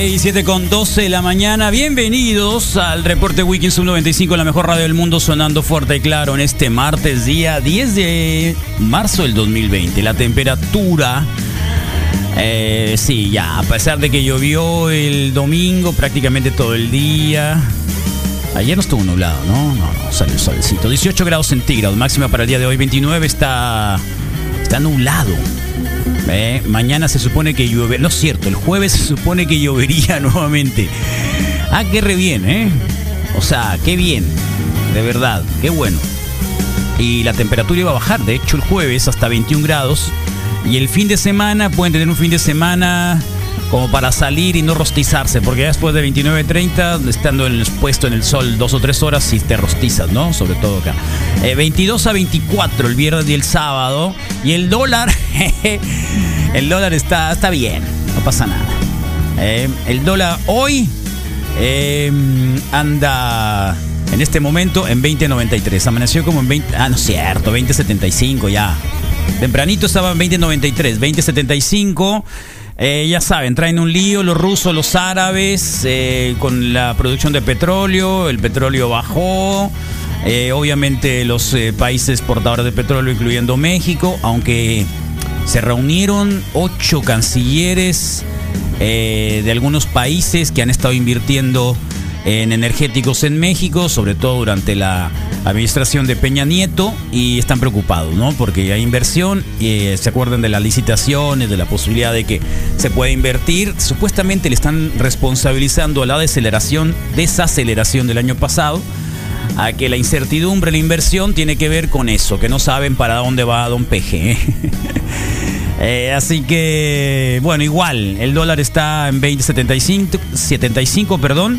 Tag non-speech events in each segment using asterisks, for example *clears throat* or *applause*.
6, 7 con 12 de la mañana. Bienvenidos al reporte Weekend Sub 95, la mejor radio del mundo, sonando fuerte y claro en este martes, día 10 de marzo del 2020. La temperatura. Eh, sí, ya, a pesar de que llovió el domingo prácticamente todo el día. Ayer no estuvo nublado, ¿no? No, no, salió el solcito. 18 grados centígrados, máxima para el día de hoy, 29. Está, está nublado. Eh, mañana se supone que llueve. No es cierto, el jueves se supone que *laughs* llovería nuevamente. Ah, qué re bien, ¿eh? O sea, qué bien. De verdad, qué bueno. Y la temperatura iba a bajar, de hecho, el jueves hasta 21 grados. Y el fin de semana, pueden tener un fin de semana como para salir y no rostizarse, porque después de 29.30, estando en- expuesto en el sol dos o tres horas, sí te rostizas, ¿no? Sobre todo acá. Eh, 22 a 24 el viernes y el sábado. Y el dólar, *laughs* el dólar está, está bien, no pasa nada. Eh, el dólar hoy eh, anda en este momento en 20.93. Amaneció como en 20. Ah, no es cierto, 20.75 ya. Tempranito estaba en 20.93, 20.75. Eh, ya saben, traen un lío los rusos, los árabes, eh, con la producción de petróleo. El petróleo bajó. Eh, obviamente los países portadores de petróleo, incluyendo México, aunque se reunieron ocho cancilleres de algunos países que han estado invirtiendo en energéticos en México, sobre todo durante la administración de Peña Nieto, y están preocupados, ¿no? Porque hay inversión, eh, se acuerdan de las licitaciones, de la posibilidad de que se pueda invertir. Supuestamente le están responsabilizando a la desaceleración, desaceleración del año pasado, a que la incertidumbre, la inversión tiene que ver con eso, que no saben para dónde va Don Peje. ¿eh? *laughs* Eh, así que, bueno, igual, el dólar está en 20.75, 75, perdón.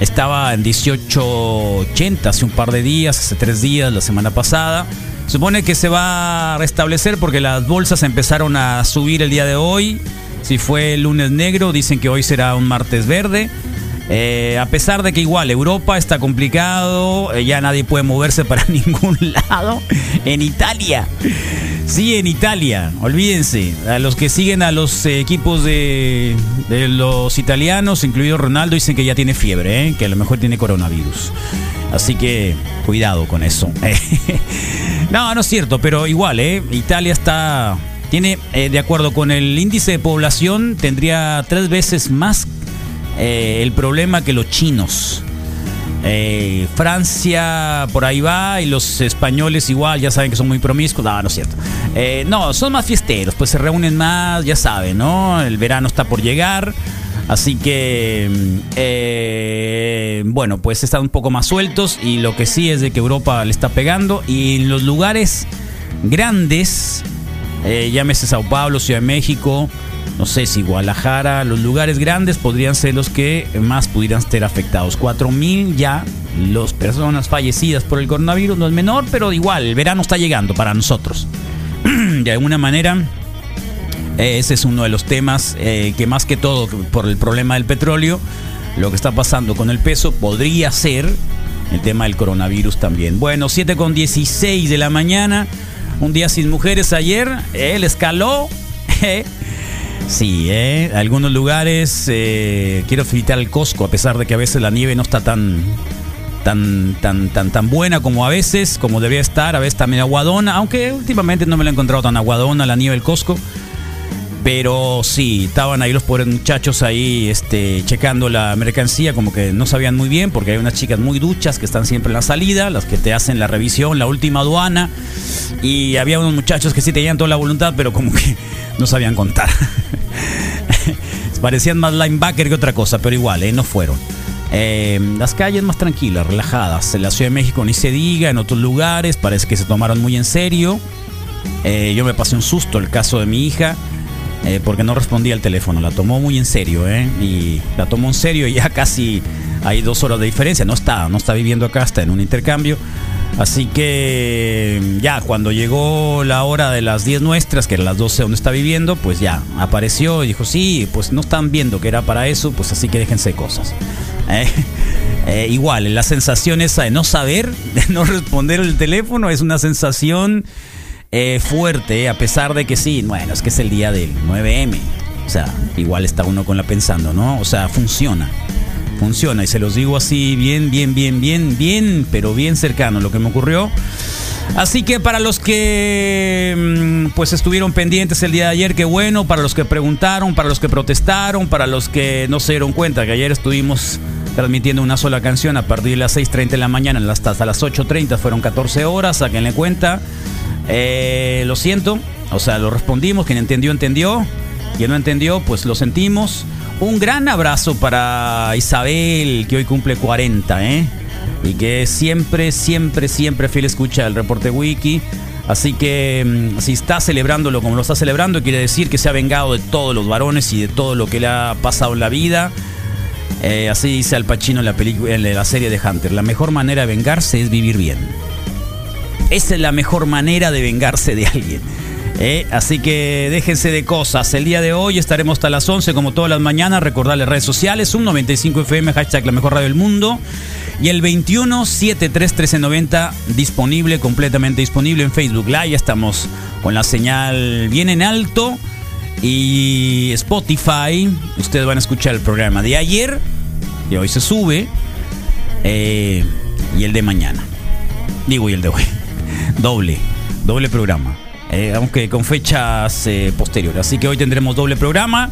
Estaba en 18.80 hace un par de días, hace tres días, la semana pasada. Supone que se va a restablecer porque las bolsas empezaron a subir el día de hoy. Si fue el lunes negro, dicen que hoy será un martes verde. Eh, a pesar de que igual Europa está complicado, eh, ya nadie puede moverse para *laughs* ningún lado. En Italia, sí, en Italia, olvídense. A los que siguen a los eh, equipos de, los italianos, incluido Ronaldo, dicen que ya tiene fiebre, que a lo mejor tiene coronavirus. Así que cuidado con eso. *laughs* no, no es cierto, pero igual, ¿eh? Italia está... Tiene, de acuerdo con el índice de población, tendría tres veces más eh, el problema que los chinos. Eh, Francia por ahí va y los españoles igual, ya saben que son muy promiscuos. No, no es cierto. Eh, no, son más fiesteros, pues se reúnen más, ya saben, ¿no? El verano está por llegar. Así que, mm, bueno, pues están un poco más sueltos y lo que sí es de que Europa le está pegando y en los lugares grandes, llámese Sao Paulo, Ciudad de México, no sé si Guadalajara, los lugares grandes podrían ser los que más pudieran ser afectados. 4.000 ya las personas fallecidas por el coronavirus, no es menor, pero igual, el verano está llegando para nosotros. *clears throat* de alguna manera, eh, ese es uno de los temas eh, que más que todo por el problema del petróleo, lo que está pasando con el peso podría ser el tema del coronavirus también. Bueno, 7 con 16 de la mañana, un día sin mujeres ayer, él escaló *laughs* Sí, ¿eh? Algunos lugares eh, quiero felicitar el Costco, a pesar de que a veces la nieve no está tan, tan, tan, tan, tan buena como a veces, como debería estar, a veces también aguadona, aunque últimamente no me la he encontrado tan aguadona la nieve del Costco. Pero sí, estaban ahí los pobres muchachos ahí este, checando la mercancía, como que no sabían muy bien, porque hay unas chicas muy duchas que están siempre en la salida, las que te hacen la revisión, la última aduana. Y había unos muchachos que sí tenían toda la voluntad, pero como que *laughs* no sabían contar. *laughs* Parecían más linebacker que otra cosa, pero igual, ¿eh? no fueron. Eh, las calles más tranquilas, relajadas. En la Ciudad de México ni se diga, en otros lugares parece que se tomaron muy en serio. Eh, yo me pasé un susto el caso de mi hija. Eh, porque no respondía al teléfono, la tomó muy en serio, ¿eh? Y la tomó en serio y ya *laughs* casi hay dos horas de diferencia. No está, no está viviendo acá, está en un intercambio. Así que ya cuando llegó la hora de las 10 nuestras, que eran las 12 donde está viviendo, pues ya apareció y dijo, sí, pues no están viendo que era para eso, pues así que déjense cosas. *laughs* Eh, eh, igual, la sensación esa de no saber, *laughs* de no responder el teléfono, es una sensación eh, fuerte, a pesar de que sí, bueno, es que es el día del 9M. O sea, igual está uno con la pensando, ¿no? O sea, funciona funciona. Y se los digo así, bien, bien, bien, bien, bien, pero bien cercano lo que me ocurrió. Así que para los que mm, pues estuvieron pendientes el día de ayer, qué bueno, para los que preguntaron, para los que protestaron, para los que no se dieron cuenta que ayer estuvimos transmitiendo una sola canción a partir de las 6.30 de la mañana hasta las 8.30, fueron 14 horas, sáquenle cuenta. Eh, lo siento, o sea, lo respondimos, quien entendió, entendió, quien no entendió, pues lo sentimos. Un gran abrazo para Isabel, que hoy cumple 40, ¿eh? Y que siempre, siempre, siempre fiel escucha el reporte wiki. Así que mm, si está celebrándolo como lo está celebrando, quiere decir que se ha vengado de todos los varones y de todo lo que le ha pasado en la vida. Eh, así dice Al Pacino en la, en la serie de Hunter. La mejor manera de vengarse es vivir bien. Esa es la mejor manera de vengarse de alguien. ¿eh? Así que déjense de cosas. El día de hoy estaremos hasta las 11 como todas las mañanas. Recordarles redes sociales. Un 95 FM, hashtag la mejor radio del mundo. Y el 21 73 1390 disponible, completamente disponible en Facebook Live. Estamos con la señal bien en alto. Y Spotify. Ustedes van a escuchar el programa de ayer. Y hoy se sube. eh, y el de mañana. Digo, y el de hoy. Doble. Doble programa. Eh, aunque con fechas eh, posteriores. Así que hoy tendremos doble programa.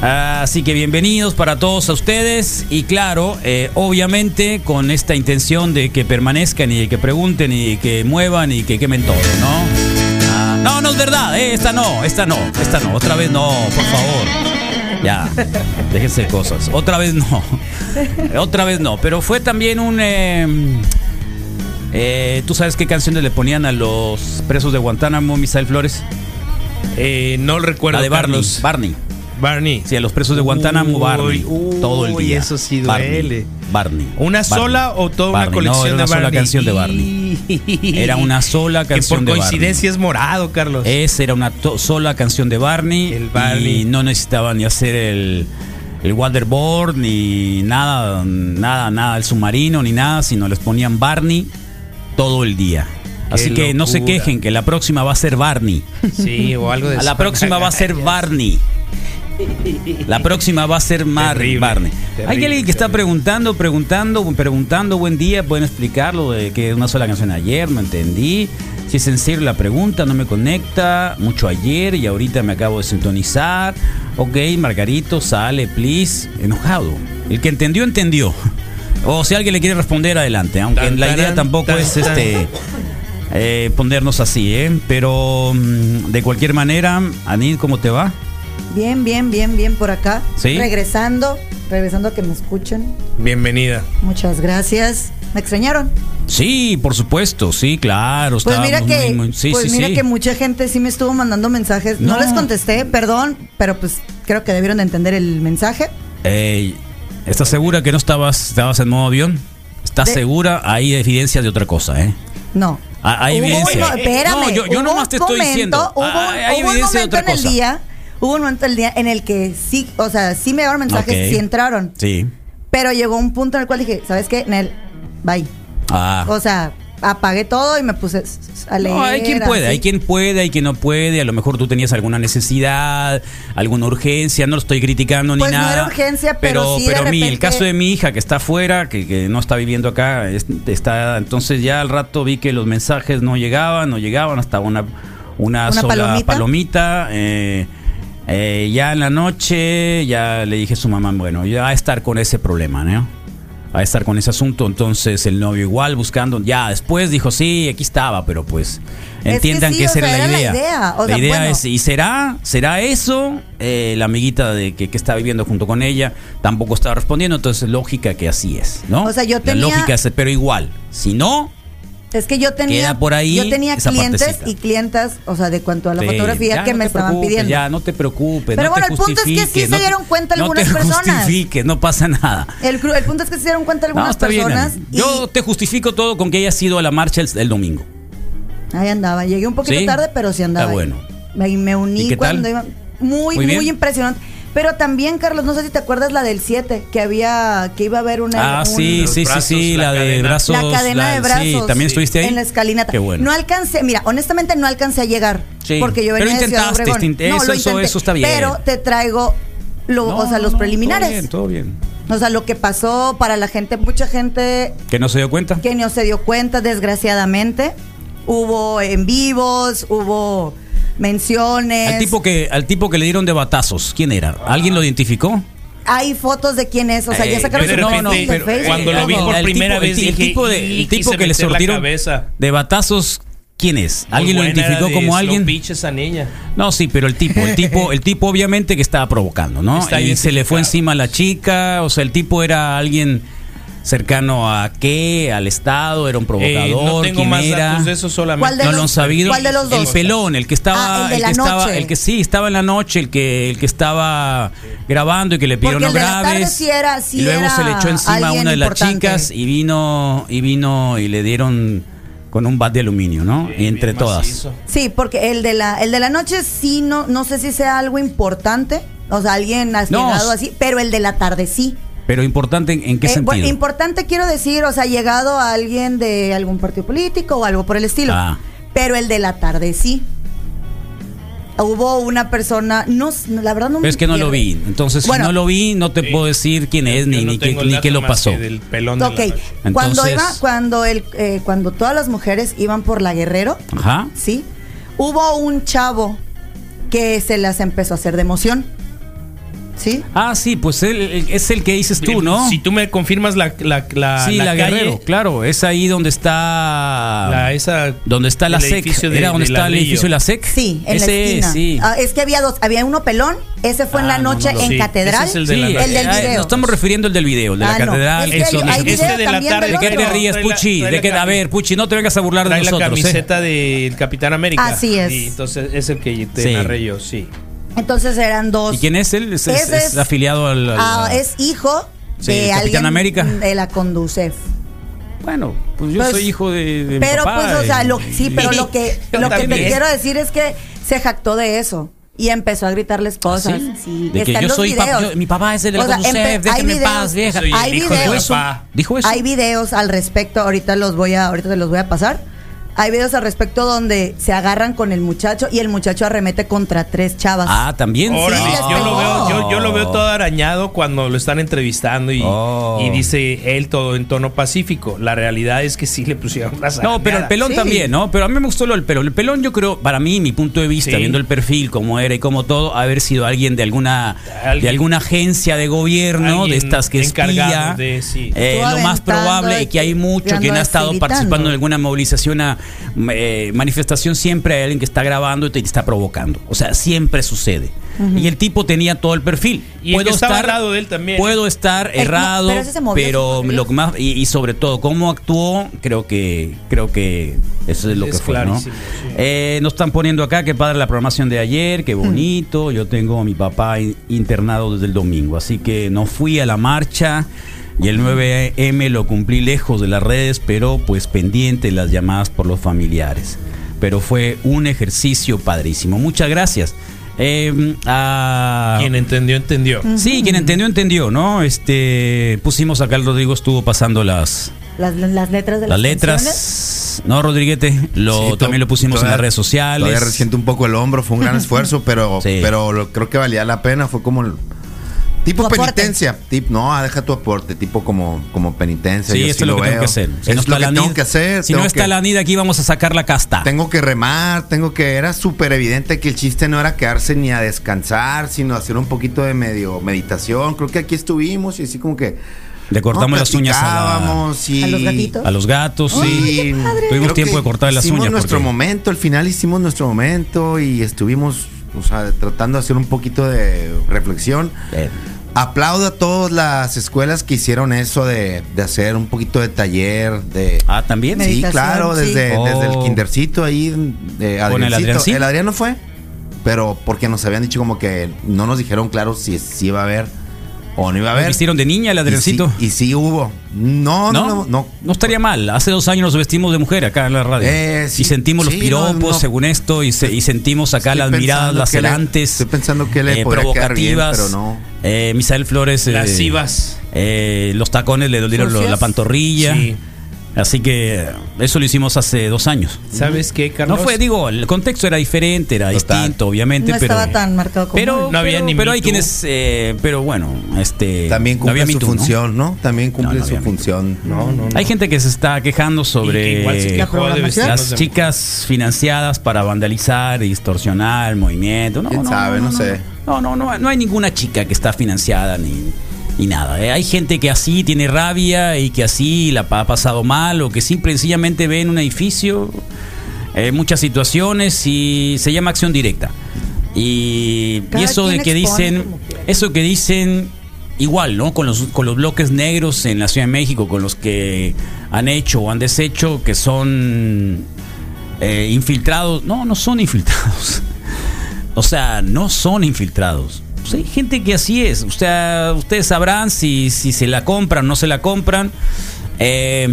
Así que bienvenidos para todos a ustedes y claro, eh, obviamente con esta intención de que permanezcan y de que pregunten y que muevan y que quemen todo, ¿no? Ah, no, no es verdad, eh, esta no, esta no, esta no, otra vez no, por favor. Ya, déjense cosas. Otra vez no, otra vez no, pero fue también un... eh, ¿Tú sabes qué canciones le ponían a los presos de Guantánamo, Misael Flores? Eh, no recuerdo. La de Barney. Carlos. Barney. Barney. Sí, a los presos de Guantánamo, Uy, Barney. uy, todo el día. eso sí duele. Barney. ¿Una Barney. sola o toda Barney. una colección no, era una de sola Barney? canción de Barney. *laughs* Era una sola canción que de por Barney. coincidencia es morado, Carlos. Esa era una sola canción de Barney. El Barney. Y no necesitaban ni hacer el, el waterboard, ni nada, nada, nada, el submarino, ni nada, sino les ponían Barney todo el día. Así que no se quejen, que la próxima va a ser Barney. Sí, o algo de A la próxima va a ser Barney. La próxima va a ser Mar Terrible, Barney. terrible, Hay alguien que está terrible. preguntando, preguntando, preguntando, buen día, pueden explicarlo de que una sola canción ayer, no entendí. Si es en serio la pregunta, no me conecta. Mucho ayer y ahorita me acabo de sintonizar. Ok, Margarito, sale, please. Enojado. El que entendió, entendió. O si alguien le quiere responder, adelante. Aunque Tan, la idea tampoco tan, es tan. este eh, ponernos así, ¿eh? Pero mm, de cualquier manera, Anid, ¿cómo te va? Bien, bien, bien, bien por acá. ¿Sí? Regresando, regresando a que me escuchen. Bienvenida. Muchas gracias. ¿Me extrañaron? Sí, por supuesto, sí, claro. Pues mira que, muy, muy- sí, pues sí, mira sí. que mucha gente sí me estuvo mandando mensajes. No. No. les contesté, perdón, pero pues creo que debieron de entender el mensaje. Ey, ¿Estás segura que no estabas, estabas en modo avión? ¿Estás De- segura? Hay evidencias de otra cosa, ¿eh? No. Ah, hay evidencia. un- espérame. No, yo- yo nomás te estoy momento- diciendo, Hubo, ah, hay hubo un de momento en el día, hubo un momento en el día en el que sí, o sea, sí me llegaron mensajes, sí entraron. Sí. Pero llegó un punto en el cual dije, ¿sabes qué? Nel, bye. Ah, O sea, apagué todo y me puse a leer. No, hay quien puede, así. hay quien puede, hay quien no puede. A lo mejor tú tenías alguna necesidad, alguna urgencia. No lo estoy criticando Pues ni no nada. era urgencia, pero sí de pero mi, el caso de mi hija que está afuera, que, que no está viviendo acá, es- está. Entonces ya al rato vi que los mensajes no llegaban, no llegaban hasta una una, ¿Una sola palomita? palomita. eh, eh, ya en la noche ya le dije a su mamá, bueno, ya va a estar con ese problema, ¿no? A estar con ese asunto. Entonces el novio igual buscando. Ya después dijo, sí, aquí estaba, pero pues que entiendan sí, que esa era la la idea. la idea bueno. es, ¿y será? ¿Será eso? Eh, la amiguita de que, que está viviendo junto con ella tampoco estaba respondiendo, entonces lógica que así es, ¿no? O sea, yo La tenía- lógica es, pero igual, si no, Es que yo tenía, Queda por ahí yo tenía clientes partecita. y clientas, o sea, de cuanto a la te- fotografía que no me te estaban pidiendo. Ya, no te preocupes. Pero no bueno, te el punto es que sí se no te- dieron cuenta no algunas te personas. no pasa nada. El, punto es que se dieron cuenta No, algunas está personas y Yo te justifico todo con que haya sido a la marcha el, el domingo. ahí andaba. Llegué un poquito ¿Sí? tarde, pero sí andaba. Está ahí. bueno. Me, me uní ¿Y qué tal? cuando iba. Muy, Muy impresionante. Pero también, Carlos, no sé si te acuerdas la del 7, que había, que iba a haber una. Ah, un- sí, sí, sí, brazos, sí, la la, de cadena. brazos. La cadena de brazos. Sí, también estuviste ahí. En la escalinata. Qué bueno. No alcancé, mira, honestamente no alcancé a llegar. Sí. Porque yo Pero venía de Ciudad intentaste, Obregón. intent- No, eso- lo eso- intenté, eso está bien. Pero te traigo, lo, No, o sea, los no, preliminares. Todo bien, todo bien. O sea, lo que pasó para la gente, mucha gente ¿Que no se dio cuenta? que no se dio cuenta, desgraciadamente. Hubo en vivos, hubo menciones. Al tipo, que, al tipo que le dieron de batazos, ¿quién era? ¿Alguien lo identificó? Hay fotos de quién es, o sea, ya Eh, sacaron foto de pero Facebook, cuando lo vi por El primera tipo- vez el, dije, tipo, de- "Y el tipo que le sortieron cabeza". de batazos, ¿quién es? ¿Alguien lo identificó era de como alguien? Esa niña. No, sí, pero el tipo, el tipo, el tipo obviamente que estaba provocando, ¿no? *laughs* Está y se le fue encima a la chica, o sea, el tipo era alguien cercano a qué, al Estado, era un Eh, provocador, no tengo quién más era. datos de eso solamente. ¿Cuál de no los- lo han sabido. cuál de los El pelón, el que estaba, Ah, el de el, la que estaba, el que sí estaba en la noche, el que, el que estaba grabando y que le pidió Porque no el de la tarde graves. sí era- sí y luego era se le echó encima a una de las chicas y vino, y vino y le dieron con un bat de aluminio, ¿no? y entre todas. macizo. Sí, porque el de la, el de la noche sí, no, no sé si sea algo importante, o sea, alguien ha No. así, pero el de la tarde sí. Pero importante en, qué Eh, sentido. bueno, importante quiero decir, o sea, llegado a alguien de algún partido político o algo por el estilo. Ah. Pero el de la tarde sí. Hubo una persona, no, la verdad no Pero es que no lo vi. Entonces, Bueno. si no lo vi, no te Sí. puedo decir quién es Yo ni, no ni, qué, ni qué lo pasó. que del pelón de la cuando Entonces- iba, cuando el, eh, cuando todas las mujeres iban por la Guerrero, Ajá. sí, hubo un chavo que se las empezó a hacer de emoción, sí. Ah, sí, pues él, es el que dices tú, ¿no? Si tú me confirmas la, la, la, sí, la, calle, Guerrero, claro. Es ahí donde está. la- esa, donde está la SEC. Era donde de está el edificio de la SEC. Sí, en Ese, la esquina. sí. Ah, es que había dos, había uno pelón, ese fue en Ah, la no, noche no, no. en Sí, Catedral. ese es el de Sí, la- el del eh, video. Nos estamos refiriendo al del video, el de la Ah, no. catedral. Es que hay- hay Este de la también tarde, ¿De qué te ríes, Puchi? ¿De qué? A ver, Puchi, no te vengas a burlar de Trae la nosotros. ¿eh? camiseta del Capitán América. Así es. Y entonces es el que te narré yo, sí. Entonces eran dos. ¿Y quién es él? Es, es- es afiliado al. al- ah, es hijo Sí, de alguien América. de la Conducef. Bueno, pues yo Pues, soy hijo de, de mi Pero papá pues, o sea, lo, sí, pero *laughs* lo que, lo que te quiero decir es que se jactó de eso. Y empezó a gritarles cosas. ¿Sí? Sí, De que yo soy yo- mi papá es el de la O sea, déjenme en videos- paz, vieja. Soy Hay videos. ¿Dijo eso? Hay videos al respecto, ahorita los voy a, ahorita te los voy a pasar. Hay videos al respecto donde se agarran con el muchacho y el muchacho arremete contra tres chavas. Ah, también. Órale, les yo, lo veo, yo, yo lo veo todo arañado cuando lo están entrevistando y, Oh. y dice él todo en tono pacífico. La realidad es que sí le pusieron las No, pero el pelón Sí. también, ¿no? Pero a mí me gustó lo del pelón. El pelón, yo creo, para mí, mi punto de vista, Sí. viendo el perfil, cómo era y cómo todo, haber sido alguien de alguna Alguien- de alguna agencia de gobierno, de estas que espía. de- sí. eh, lo más probable y que hay mucho quien ha estado participando en alguna movilización, a, eh, manifestación, siempre hay alguien que está grabando y te está provocando. O sea, siempre sucede. Y el tipo tenía todo el perfil. Y estaba al lado de él también. Puedo estar El- errado, pero movió, pero movió. lo que más y, y sobre todo cómo actuó, creo que creo que eso es lo Es que fue, ¿no? sí. Eh, nos están poniendo acá que padre la programación de ayer, qué bonito. Yo tengo a mi papá in- internado desde el domingo, así que no fui a la marcha. Y el 9M lo cumplí lejos de las redes, pero pues pendiente las llamadas por los familiares. Pero fue un ejercicio padrísimo. Muchas gracias. Eh, a- Quien entendió, entendió. Sí, quien entendió, entendió, ¿no? Este, pusimos acá, el Rodrigo estuvo pasando las, Las, las letras de las las, letras. canciones. No, Rodriguete, lo, Sí, to- también lo pusimos en las redes sociales. Todavía resiento un poco el hombro, fue un gran *laughs* esfuerzo, pero, Sí. pero lo- creo que valía la pena. Fue como el- tipo Tu aporte. penitencia. Tip, no, deja tu aporte, tipo como, como penitencia. Sí, yo esto sí es lo que tengo que hacer. Si es no está lo que la tengo NID, que hacer. Si no tengo está que- la NID, aquí vamos a sacar la casta. Tengo que remar, tengo que. Era súper evidente que el chiste no era quedarse ni a descansar, sino hacer un poquito de medio meditación. Creo que aquí estuvimos y así como que. Le cortamos no, las uñas a, la- platicábamos y- ¿A los gatitos? a los gatos. Sí. Tuvimos Creo tiempo de cortar las hicimos uñas. nuestro porque- momento, al final hicimos nuestro momento y estuvimos, o sea, tratando de hacer un poquito de reflexión. Eh, Aplaudo a todas las escuelas que hicieron eso de, de hacer un poquito de taller, de... Ah, también. Sí, claro, sí. desde, Oh. desde el kindercito ahí, eh, ¿Con el. Adriancito? El Adrián no fue, pero porque nos habían dicho como que no nos dijeron claro si, si iba a haber o no iba a ¿Nos haber. vistieron de niña el Y sí- Adriancito? Y sí, hubo. No, no, no, no. No estaría mal. Hace dos años nos vestimos de mujer acá en la radio. Eh, sí, y sentimos los piropos, no, no. según esto, y, se- y sentimos acá Estoy las miradas lacerantes. estoy pensando que le eh, quedar bien, provocativas. pero no. Eh, Misael Flores. eh, Lascivas. eh, los tacones le dolieron la pantorrilla. Sí. Así que eso lo hicimos hace dos años. ¿Sabes qué, Carlos? No fue, digo, el contexto era diferente, era Total. distinto, obviamente, No pero. estaba tan marcado como pero. No había pero- ni pero hay quienes, eh, pero bueno, este. También no cumple había su función, ¿no? También cumple No, no su función. No, no, no. Hay gente que se está quejando que sobre se las de chicas financiadas para vandalizar y distorsionar el movimiento. No, ¿Quién no, sabe? No sé. No, no, no, no hay ninguna chica que está financiada ni, ni nada. ¿eh? Hay gente que así tiene rabia y que así la ha pasado mal o que simple y sencillamente ve en un edificio eh, muchas situaciones y se llama acción directa. Y, y eso de que dicen, eso que dicen igual, ¿no? Con los, con los bloques negros en la Ciudad de México, con los que han hecho o han deshecho, que son eh, infiltrados. No, no son infiltrados. *laughs* O sea, no son infiltrados. Pues hay gente que así es. O sea, ustedes sabrán si, si se la compran o no se la compran. Eh,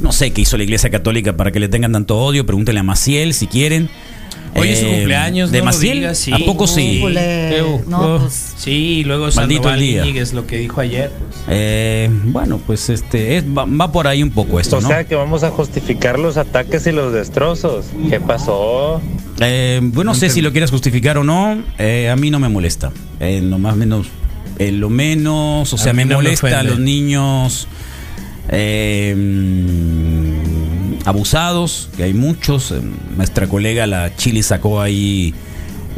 no sé qué hizo la Iglesia Católica para que le tengan tanto odio. Pregúntenle a Maciel si quieren. Hoy es su Eh, cumpleaños, ¿De no Maciel? digas, sí. ¿A poco sí? Uh, No, uh. pues. Sí, luego Maldito día. Íñiguez, lo que dijo ayer. pues. Eh, bueno, pues este es- va, va por ahí un poco esto, O ¿no? sea que vamos a justificar los ataques y los destrozos. ¿Qué pasó? Eh, bueno, no sé si lo quieres justificar o no. eh, a mí no me molesta. Eh, lo más menos, eh, lo menos, o A sea, me no me molesta a los niños eh, abusados, que hay muchos. Nuestra colega la Chili sacó ahí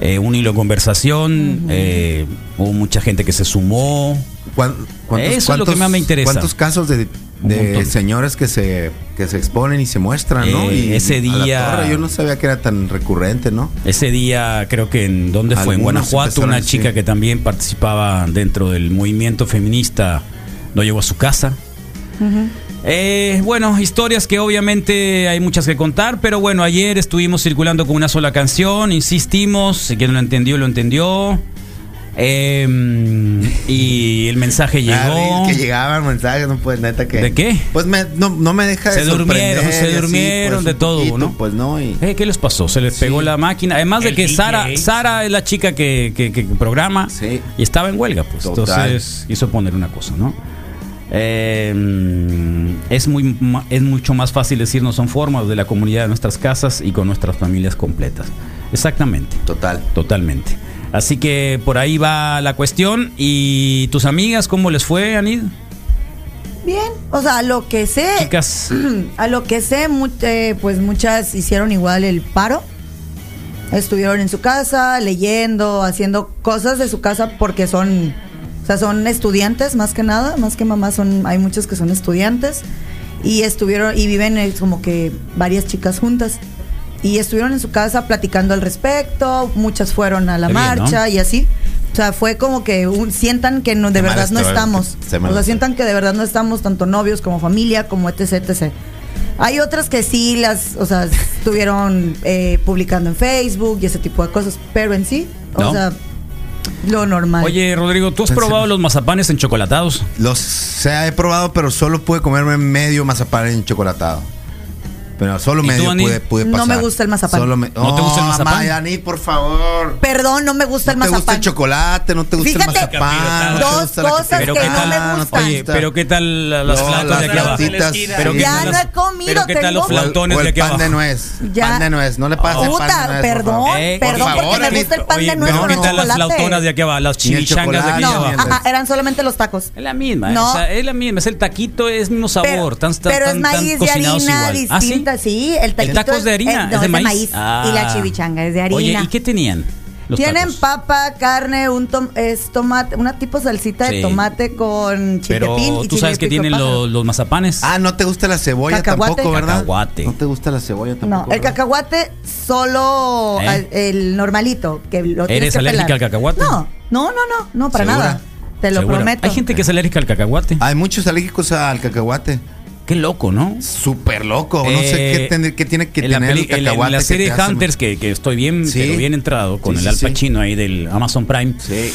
eh, un hilo de conversación. eh, hubo mucha gente que se sumó. ¿Cuán- cuántos- Eso es lo que más me interesa. ¿Cuántos casos de, de montón. señores que se, que se exponen y se muestran, no? Eh, Y ese día- torre, yo no sabía que era tan recurrente, ¿no? Ese día creo que en donde fue en Algunos Guanajuato empezaron una chica que también participaba dentro del movimiento feminista no llegó a su casa. Eh, bueno, historias que obviamente hay muchas que contar, pero bueno, ayer estuvimos circulando con una sola canción, insistimos, si quien no lo entendió, lo entendió. Eh, y el mensaje Ah, llegó. que llegaban mensajes, no pues neta que. ¿De qué? Pues me- no, no me deja de Se durmieron, sorprender se así, durmieron pues, de todo, poquito, ¿no? Pues no, y. Eh, ¿Qué les pasó? Se les pegó la máquina. Además de que DJ. Sara, Sara es la chica que, que- que programa Sí. y estaba en huelga, pues. Total. Entonces quiso poner una cosa, ¿no? Eh, es, muy, es mucho más fácil decir no son formas de la comunidad de nuestras casas y con nuestras familias completas. Exactamente. Total. Totalmente. Así que por ahí va la cuestión. ¿Y tus amigas cómo les fue, Anid? Bien, o sea, a lo que sé, Chicas. *clears throat* a lo que sé, eh, pues muchas hicieron igual el paro. Estuvieron en su casa leyendo, haciendo cosas de su casa porque son, o sea, son estudiantes más que nada, más que mamás son, hay muchos que son estudiantes y estuvieron y viven eh, como que varias chicas juntas y estuvieron en su casa platicando al respecto. Muchas fueron a la Qué bien, ¿no? marcha y así. O sea, fue como que un- sientan que no, de verdad no estamos. se O sea, sientan que de verdad no estamos tanto novios como familia, como etc, etc. Hay otras que sí las, o sea, estuvieron eh, publicando en Facebook y ese tipo de cosas, pero en sí, o No. sea, lo normal. Oye, Rodrigo, ¿tú has Pensé- probado los mazapanes en chocolatados? Los se he probado, pero solo pude comerme medio mazapán en chocolatado. Pero solo ¿Y tú, medio Ani? pude, pude No pasar. me gusta el mazapán. Solo me- ¿No te gusta el Oh, mazapán? Ani, por favor. Perdón, no me gusta No el te gusta el mazapán. chocolate, no te gusta Fíjate, el mazapán. no dos cosas que ¿qué no tal? me no gustan. Oye, pero ¿qué tal las No, flautas de aquí abajo? flautitas, Pero sí. ¿qué Ya no he comido, pero ¿qué tal los el- flautones el de aquí pan abajo? de nuez. Ya. Pan de nuez. No le pases el pan de nuez, perdón. Eh, perdón, por porque me gusta el pan de nuez no, con ¿qué tal las chocolate. flautonas de aquí abajo? Las el chimichangas de aquí chocolate, No, el- abajo. ajá, eran solamente los tacos. Es la misma, No. o sea, es la misma, es el taquito, es mismo sabor, Pero, tan, tan, pero es maíz de harina igual. ¿Ah, sí? El taquito taco es de harina, no, es de es de maíz. maíz. Ah. Y la chivichanga es de harina. Oye, ¿y qué tenían? los Tienen tacos? papa, carne, un tom- es tomate, una tipo salsita Sí. de tomate con Pero y tú sabes que tienen los, los mazapanes. Ah, no te gusta la cebolla Cacahuate. tampoco, ¿verdad? Cacahuate. No te gusta la cebolla tampoco. No, el ¿verdad? cacahuate solo ¿Eh? el normalito, que lo tienes ¿Eres que alérgica pelar. al cacahuate? No, no, no, no, no para ¿Segura? nada. Te lo prometo. Hay gente que es alérgica al cacahuate. Hay muchos alérgicos al cacahuate. Qué loco, ¿no? Súper loco. no sé Eh, qué, tener- qué tiene que en la, tener peli- el la- cacahuate. en la serie Hunters, que, que estoy bien, Sí. pero bien entrado, con Sí, el sí, Al. Pacino ahí del Amazon Prime. Sí.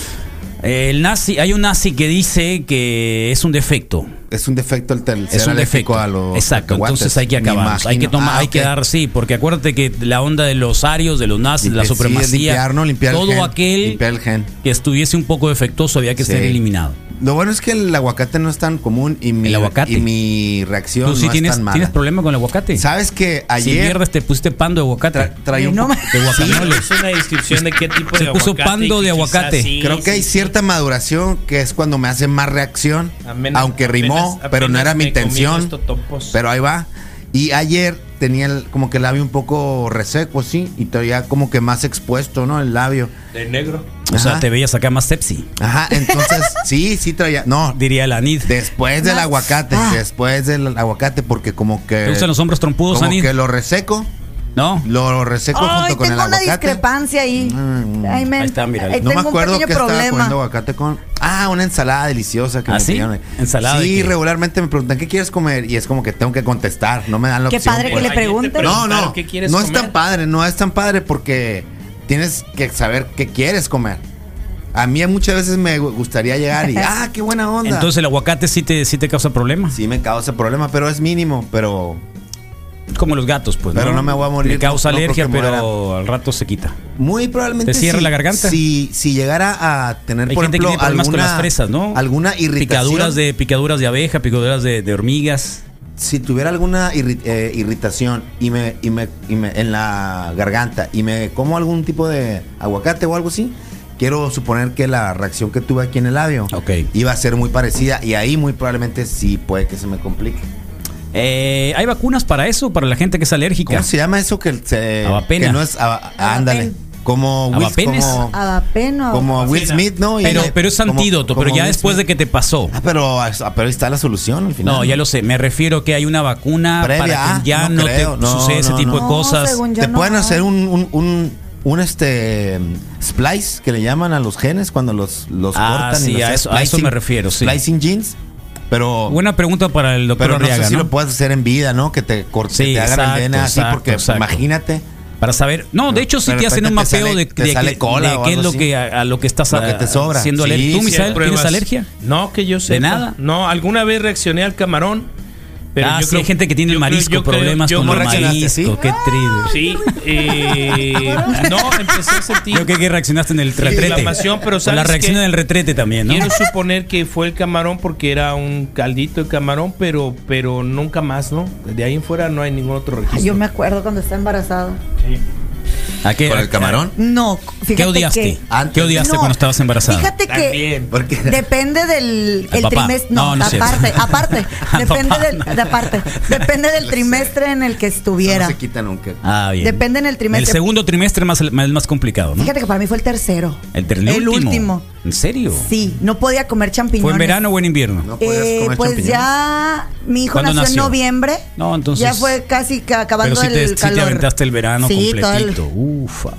El nazi, hay un nazi que dice que es un defecto. Es un defecto el, el ser Es un defecto. a los Exacto, entonces hay que acabar. Hay que tomar, Ah, hay que ok. dar, sí, porque acuérdate que la onda de los arios, de los nazis, de la Limpiar- sí, supremacía, limpiar, ¿no? Limpiar el todo gen, aquel limpiar el gen. que estuviese un poco defectuoso había que Sí. ser eliminado. Lo bueno es que el aguacate no es tan común y mi, El aguacate. y mi reacción Tú sí no tienes, es tan mala. tienes problema con el aguacate. ¿Sabes que Si ayer pierdes te pusiste pando de aguacate. tra- traía un No de guacamole. Es una descripción de qué tipo Se de puso aguacate pando de que aguacate. quizás sí, Creo que sí, hay sí. cierta maduración que es cuando me hace más reacción, Apenas- aunque rimó, pero no era mi intención. Pero ahí va. Y ayer tenía el- como que el labio un poco reseco, sí, y traía como que más expuesto, ¿no? El labio. De negro. O sea, te veías acá más sepsi, Ajá, entonces *laughs* sí, sí traía. No, diría la Anid. después del aguacate, Ah. después del aguacate, porque como que. ¿Te gustan los hombros trompudos, Como Anid? que lo reseco, ¿No? lo reseco Ay, junto con tengo el una aguacate. discrepancia ahí. Mm. Ay, men, Ahí está, mira. ahí No me tengo acuerdo que pequeño estaba comiendo problema. aguacate con. Ah, una ensalada deliciosa que ¿Ah, me sí? pidieron. ¿Ensalada Sí, qué? regularmente me preguntan qué quieres comer y es como que tengo que contestar, no me dan la Qué opción. padre que le pregunten. No, no, qué quieres no es tan padre, no es tan padre porque tienes que saber qué quieres comer. A mí muchas veces me gustaría llegar y, *laughs* ah, qué buena onda. Entonces el aguacate sí te, sí te causa problemas. sí me causa problema, pero es mínimo, pero Como los gatos, pues. Pero no me voy a morir, Le causa no- alergia, pero al rato se quita. muy probablemente ¿Te cierra si- la garganta? Si, si llegara a tener, Hay por gente que tiene problemas alguna, con las fresas, ¿no? alguna irritación. Picaduras de, picaduras de abeja, picaduras de, de hormigas. si tuviera alguna irri- eh, irritación y me, y me, y me- en la garganta y me como algún tipo de aguacate o algo así, quiero suponer que la reacción que tuve aquí en el labio Ok. iba a ser muy parecida y ahí muy probablemente sí puede que se me complique. Eh, ¿Hay vacunas para eso? Para la gente que es alérgica. ¿Cómo se llama eso que se que no es ándale, como Will, ¿Avapenes? como, Avapeno. como Will Smith, ¿no? Y Pero, pero es como- antídoto, pero ya Will después de que te pasó. Ah, pero, ah, pero ahí está la solución al final. No, ya lo sé. Me refiero que hay una vacuna Previa, para ah, que ya no no, te No, suceda ese no, tipo de cosas. Te no. pueden hacer un, un, un, un, este splice que le llaman a los genes cuando los, los Ah, cortan. y los a eso- a eso me refiero, sí. Splicing genes. Pero, Buena pregunta para el doctor pero no Arriaga, sé si ¿no? lo puedes hacer en vida, ¿no? Que te, cor- Sí, te hagan exacto, el DNA así, exacto, porque exacto. imagínate. Para saber. No, de hecho sí De te hacen un mapeo sale- de, de sale qué- cola de qué es lo así. que a, a lo que estás Lo que te sobra. siendo Sí. ¿Tú, Misael, tienes alergia? No, que yo sé. nada? No, alguna vez reaccioné al camarón. Pero ah, yo sí, creo- hay gente que tiene el marisco, yo creo- problemas yo con el marisco. así. Qué triste. Sí, eh, no, empecé a sentir. Creo que, reaccionaste en el retrete. pero O la ¿sabes reacción en el retrete también, ¿no? Quiero suponer que fue el camarón porque era un caldito de camarón, pero, pero nunca más, ¿no? De ahí en fuera no hay ningún otro Ay, registro. Yo me acuerdo cuando estaba embarazada. ¿A qué, ¿Con el camarón? No, fíjate ¿Qué odiaste? que- Antes. ¿Qué odiaste No, cuando estabas embarazada? Fíjate que También. Porque depende del el trimestre. No, No, no es cierto. aparte, *laughs* aparte. Al depende del, de aparte. Depende del trimestre en el que eso estuviera. no se quita nunca. Ah, bien. Depende en el El trimestre. segundo trimestre más, más, más complicado, ¿no? Fíjate que para mí fue el tercero. el, ter- el el último. último. ¿En serio? Sí, no podía comer champiñones. ¿Fue en verano o en invierno? No podías Eh, comer pues champiñones. ya mi hijo ¿Cuándo nació, en noviembre. No, entonces- Ya fue casi ca- acabando Pero sí te, el sí te calor. aventaste el verano Sí, todo el- completito. Ufa.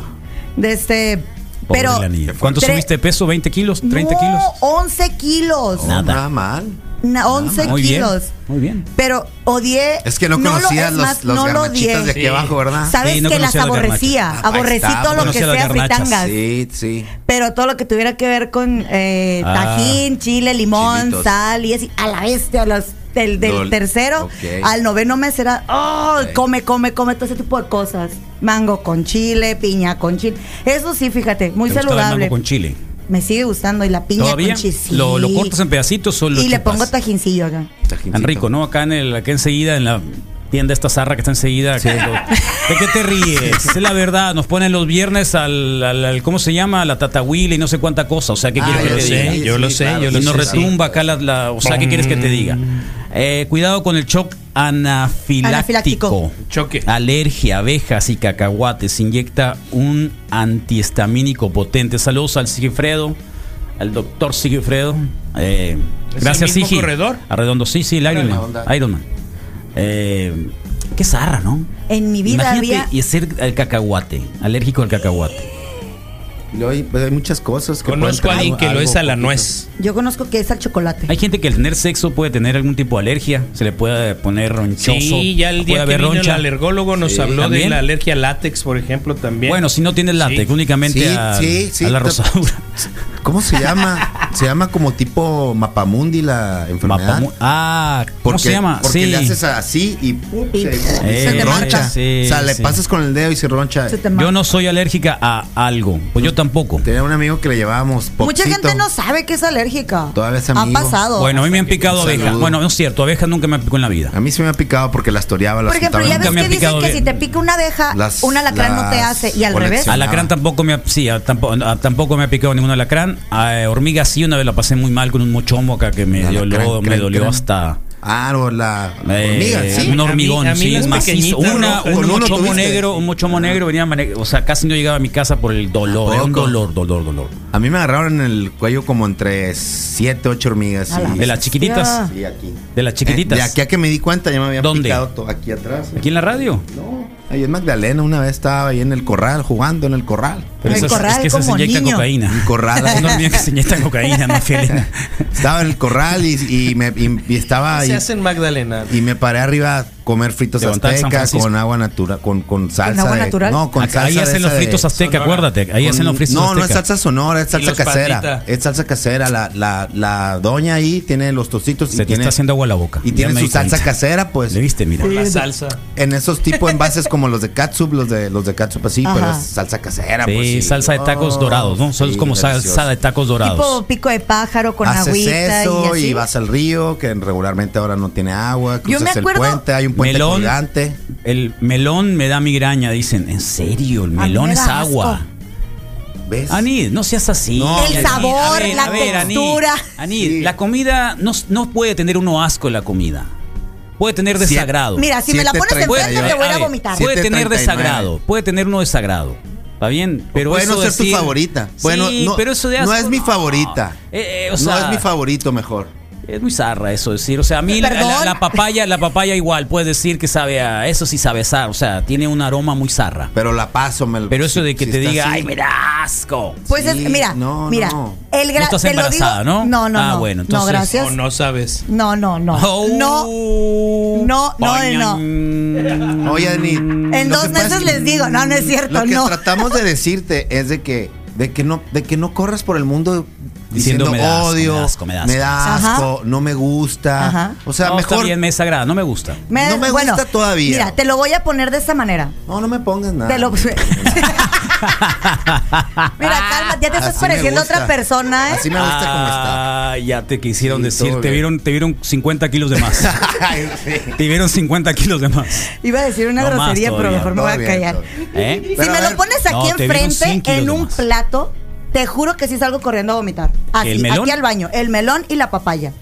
de este. Pobre pero. ¿Cuánto subiste de peso? ¿20 kilos? ¿30 no, kilos? 11 kilos. Nada. nada mal. Na- 11 Muy bien, kilos. muy bien. Pero odié. Es que no conocías los, los no lo garnachitas odié. de aquí abajo, ¿verdad? Sabes Sí, no que las aborrecía. Ah, Aborrecí está, todo no lo que sea fritangas. Sí, sí. Pero todo lo que tuviera que ver con eh, Ah. tajín, chile, limón, Chilitos. sal y así, a la bestia, a los, del, del tercero al noveno mes era, oh, come, come, come, todo ese tipo de cosas. Mango con chile, piña con chile. Eso sí, fíjate, muy ¿Te gustaba el saludable. mango con chile? Me sigue gustando y la piña ¿Todavía? con sí. ¿Lo, lo cortas en pedacitos o lo Y le pongo tajincillo acá. Tan rico, ¿no? Acá en el, acá enseguida, en la tienda esta zarra que está enseguida. lo- ¿De qué te ríes? *laughs* Es la verdad, nos ponen los viernes al, al- al- ¿cómo se llama? A la tatahuila y no sé cuánta cosa. O sea, ¿qué Ah, quieres que yo te sé, diga? yo lo sé, yo Y lo nos retumba acá la, la- O sea, ¿qué quieres que te diga? Eh, cuidado con el shock anafiláctico. Anafiláctico. Choque. Alergia, abejas y cacahuates. Inyecta un antihistamínico potente. Saludos al Sigifredo, al doctor Sigifredo. Eh, ¿Es gracias, Sigi. corredor? Arredondo, sí, sí, el Iron Man. Iron Man. Eh, qué zarra, ¿no? En mi vida Imagínate había. y ser al cacahuate, alérgico al cacahuate. Hay, pues, hay muchas cosas que Conozco a alguien que lo es a la poquito. nuez. Yo conozco que es al chocolate. Hay gente que al tener sexo puede tener algún tipo de alergia, se le puede poner ronchoso. Sí, ya el puede día que haber vino el alergólogo nos Sí. habló ¿También? de la alergia al látex, por ejemplo, también. Bueno, si no tienes látex, Sí. únicamente Sí, a, sí, sí, a la rosadura. *laughs* ¿Cómo se llama? se llama como tipo mapamundi la enfermedad. Mapamu- ah, ¿cómo Porque, se llama? Porque sí. le haces así y, ¡pum! Y- se, y Eh, se te roncha. sí, o sea, le sí. pasas con el dedo y se roncha. Se Yo no soy alérgica a algo, pues yo tampoco. Tenía un amigo que le llevábamos Mucha Popsito. gente no sabe que es alérgica. Todavía es Ha amigo. pasado. Bueno, a mí me han picado abejas. Bueno, no es cierto, abejas nunca me han picado en la vida. A mí se me ha picado porque las toreaba, las Por ejemplo, ya ves que ha dicen picado que si te pica una abeja, Las- un alacrán no te hace. Y al revés. Alacrán tampoco me ha, sí, tampoco me ha picado ningún alacrán. A hormiga sí, una vez la pasé muy mal con un mochomo acá que me, El dio- alacrán, me creen, dolió creen. hasta Ah, o la eh, sí. un hormigón, A mí- a mí sí, macizo. Una, un Con mochomo negro, un mochomo negro venía, o sea, casi no llegaba a mi casa por el dolor, ¿A era un dolor, dolor, dolor. A mí me agarraron en el cuello como entre 7, 8 hormigas. Y- De las chiquititas, Sí, aquí. de las chiquititas. Eh, de aquí a que me di cuenta ya me habían ¿Dónde? picado to- aquí atrás. Aquí en la radio. No, ahí en Magdalena una vez estaba ahí en el corral, jugando en el corral. Pero En el esas- corral es que esas se como inyectan niño. cocaína. Un corral. *laughs* Son hormigas que se inyectan cocaína, no *laughs* fielina. Estaba en el corral y, y me, y- y estaba ahí. se hace en Magdalena. Y me paré arriba comer fritos azteca Francisco. con agua natural, con, con salsa. agua de- natural? No, con Acá- salsa. ahí hacen los fritos azteca, Sonora. acuérdate. Ahí con- hacen los fritos No, no es azteca. salsa sonora, es salsa casera. Es salsa casera. La, la, la doña ahí tiene los tocitos Se y te tiene, está haciendo agua la boca. y Ya tiene su salsa cuenta. casera, pues. ¿Le viste? Mira. La salsa. En esos tipos de envases como los de catsup, los de los de catsup así, Ajá. pero es salsa casera, Sí, pues. sí. salsa de tacos Oh, dorados, ¿no? Son sí, como delicioso. salsa de tacos dorados. Tipo pico de pájaro con Haces agüita eso y vas al río, que regularmente ahora no tiene agua. Yo me Cruzas el acuerdo- puente, hay un puente Melón. colgante. El melón me da migraña, dicen. ¿En serio? El melón me es agua. asco. ¿Ves? Anid, no seas así. No, El Anid, sabor, la Anid, textura. Anid, Sí. la comida no, no puede tener uno asco la comida. Puede tener desagrado. Mira, si me la pones 7.30 enfrente, te voy a ver, vomitar. Puede tener 7.39. desagrado. Puede tener uno desagrado. ¿Está bien? Pero puede eso no ser tu favorita. Sí, Bueno, no, pero eso de no es mi favorita. Eh, eh, o no es mi favorito mejor. Es muy zarra eso decir. O sea, a mí la, la- la papaya, la papaya igual puede decir que sabe a. Eso sí sabe a zar. O sea, tiene un aroma muy zarra. Pero la paso, me Pero eso de que si te diga, así. ay, me da asco. Pues Sí, es, mira, no, mira, no. el gra- No estás lo embarazada, ¿no? No, no, Ah, no. bueno, no, entonces- gracias. O no sabes. No, no, no. Oh. No, no, no, no. Oye, Ani. En lo dos meses es- les digo, no, no es cierto, Lo que no. tratamos de decirte es de que, de que no, de que no corras por el mundo Diciendo, "Me da asco, odio, me da asco, me da asco". me da Ajá. asco, no me gusta. Ajá. O sea, No, está mejor. bien, me desagrada, no me gusta. Me- no me bueno, gusta todavía. Mira, te lo voy a poner de esta manera. No, no me pongas nada. Te lo- *laughs* *laughs* Mira, calma, ya te estás Así pareciendo otra persona, ¿eh? Así me gusta como está. Ah, ya te quisieron Sí, decir, te vieron, te vieron 50 kilos de más. *laughs* Ay, sí. te vieron 50 kilos de más. Iba a decir una No más grosería, pero mejor me voy a callar. ¿Eh? Si me lo pones aquí no, te vieron 100 enfrente en un plato, te juro que sí salgo corriendo a vomitar. Así, ¿El melón? aquí al baño. El melón y la papaya.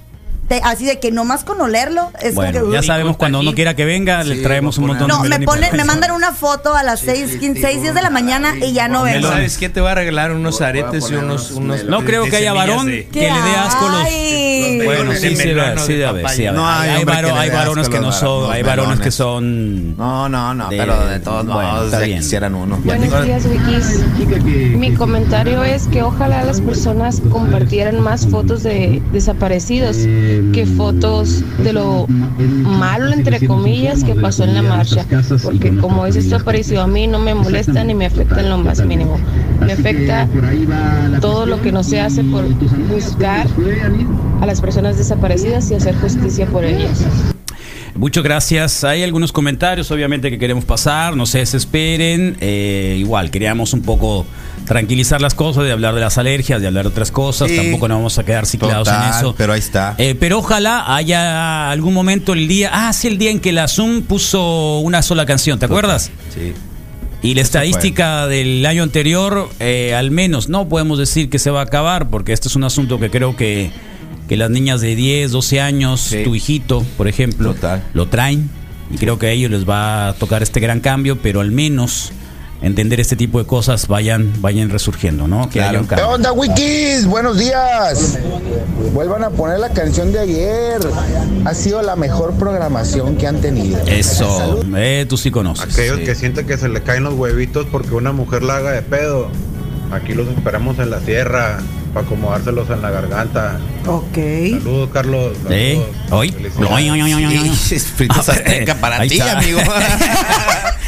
Te- así de que nomás con olerlo es Bueno, como que. ya sabemos cuando uno quiera que venga, le Sí, traemos un a montón No, de me ponen, me papaya. mandan una foto a las 6, 15, 6, 10 de la mañana y ya no vengo. ¿Sabes qué? Te voy a regalar unos a aretes y unos. unos. No de- creo de que haya varón de- que le dé asco los. Ay. Bueno, de sí, sí, o sí de haber, papaya. sí, debe No haber. hay hay, varo- le hay varones que no los son, hay los varones que son. No, no, no, De- pero de todos bueno, modos quisieran uno. Buenos días, Wikis. Mi comentario es que ojalá las personas compartieran más fotos de desaparecidos. Que fotos de lo malo, entre comillas, que pasó en la marcha. Porque como es esto parecido a mí, no me molesta ni me afecta en lo más mínimo. Me afecta todo lo que no se hace por buscar a las personas desaparecidas y hacer justicia por ellas. Muchas gracias. Hay algunos comentarios, obviamente, que queremos pasar. No se desesperen. Eh, igual, queríamos un poco tranquilizar las cosas, de hablar de las alergias, de hablar de otras cosas. Sí. Tampoco nos vamos a quedar ciclados en Total, eso. Pero ahí está. Eh, pero ojalá haya algún momento el día. Ah, sí, el día en que la Zoom puso una sola canción, ¿te acuerdas? Sí. Y la estadística del año anterior, eh, al menos, no podemos decir que se va a acabar, porque este es un asunto que creo que, que las niñas de 10, 12 años, Sí. tu hijito, por ejemplo, Total. lo traen. Y creo que a ellos les va a tocar este gran cambio, pero al menos entender este tipo de cosas vayan, vayan resurgiendo, ¿no? Que Claro. ¿Qué onda, Wikis? Buenos días. Vuelvan a poner la canción de ayer. Ha sido la mejor programación que han tenido. Eso, eh, tú sí conoces. Aquellos Sí. que sienten que se le caen los huevitos porque una mujer la haga de pedo, aquí los esperamos en la sierra para acomodárselos en la garganta. Ok. Saludos, Carlos. ¿Eh? Saludos. ¿Hoy? Felicidades. Oy, oy, oy, oy, oy, oy. Sí, *laughs* fritas azteca para ti, amigo. *laughs*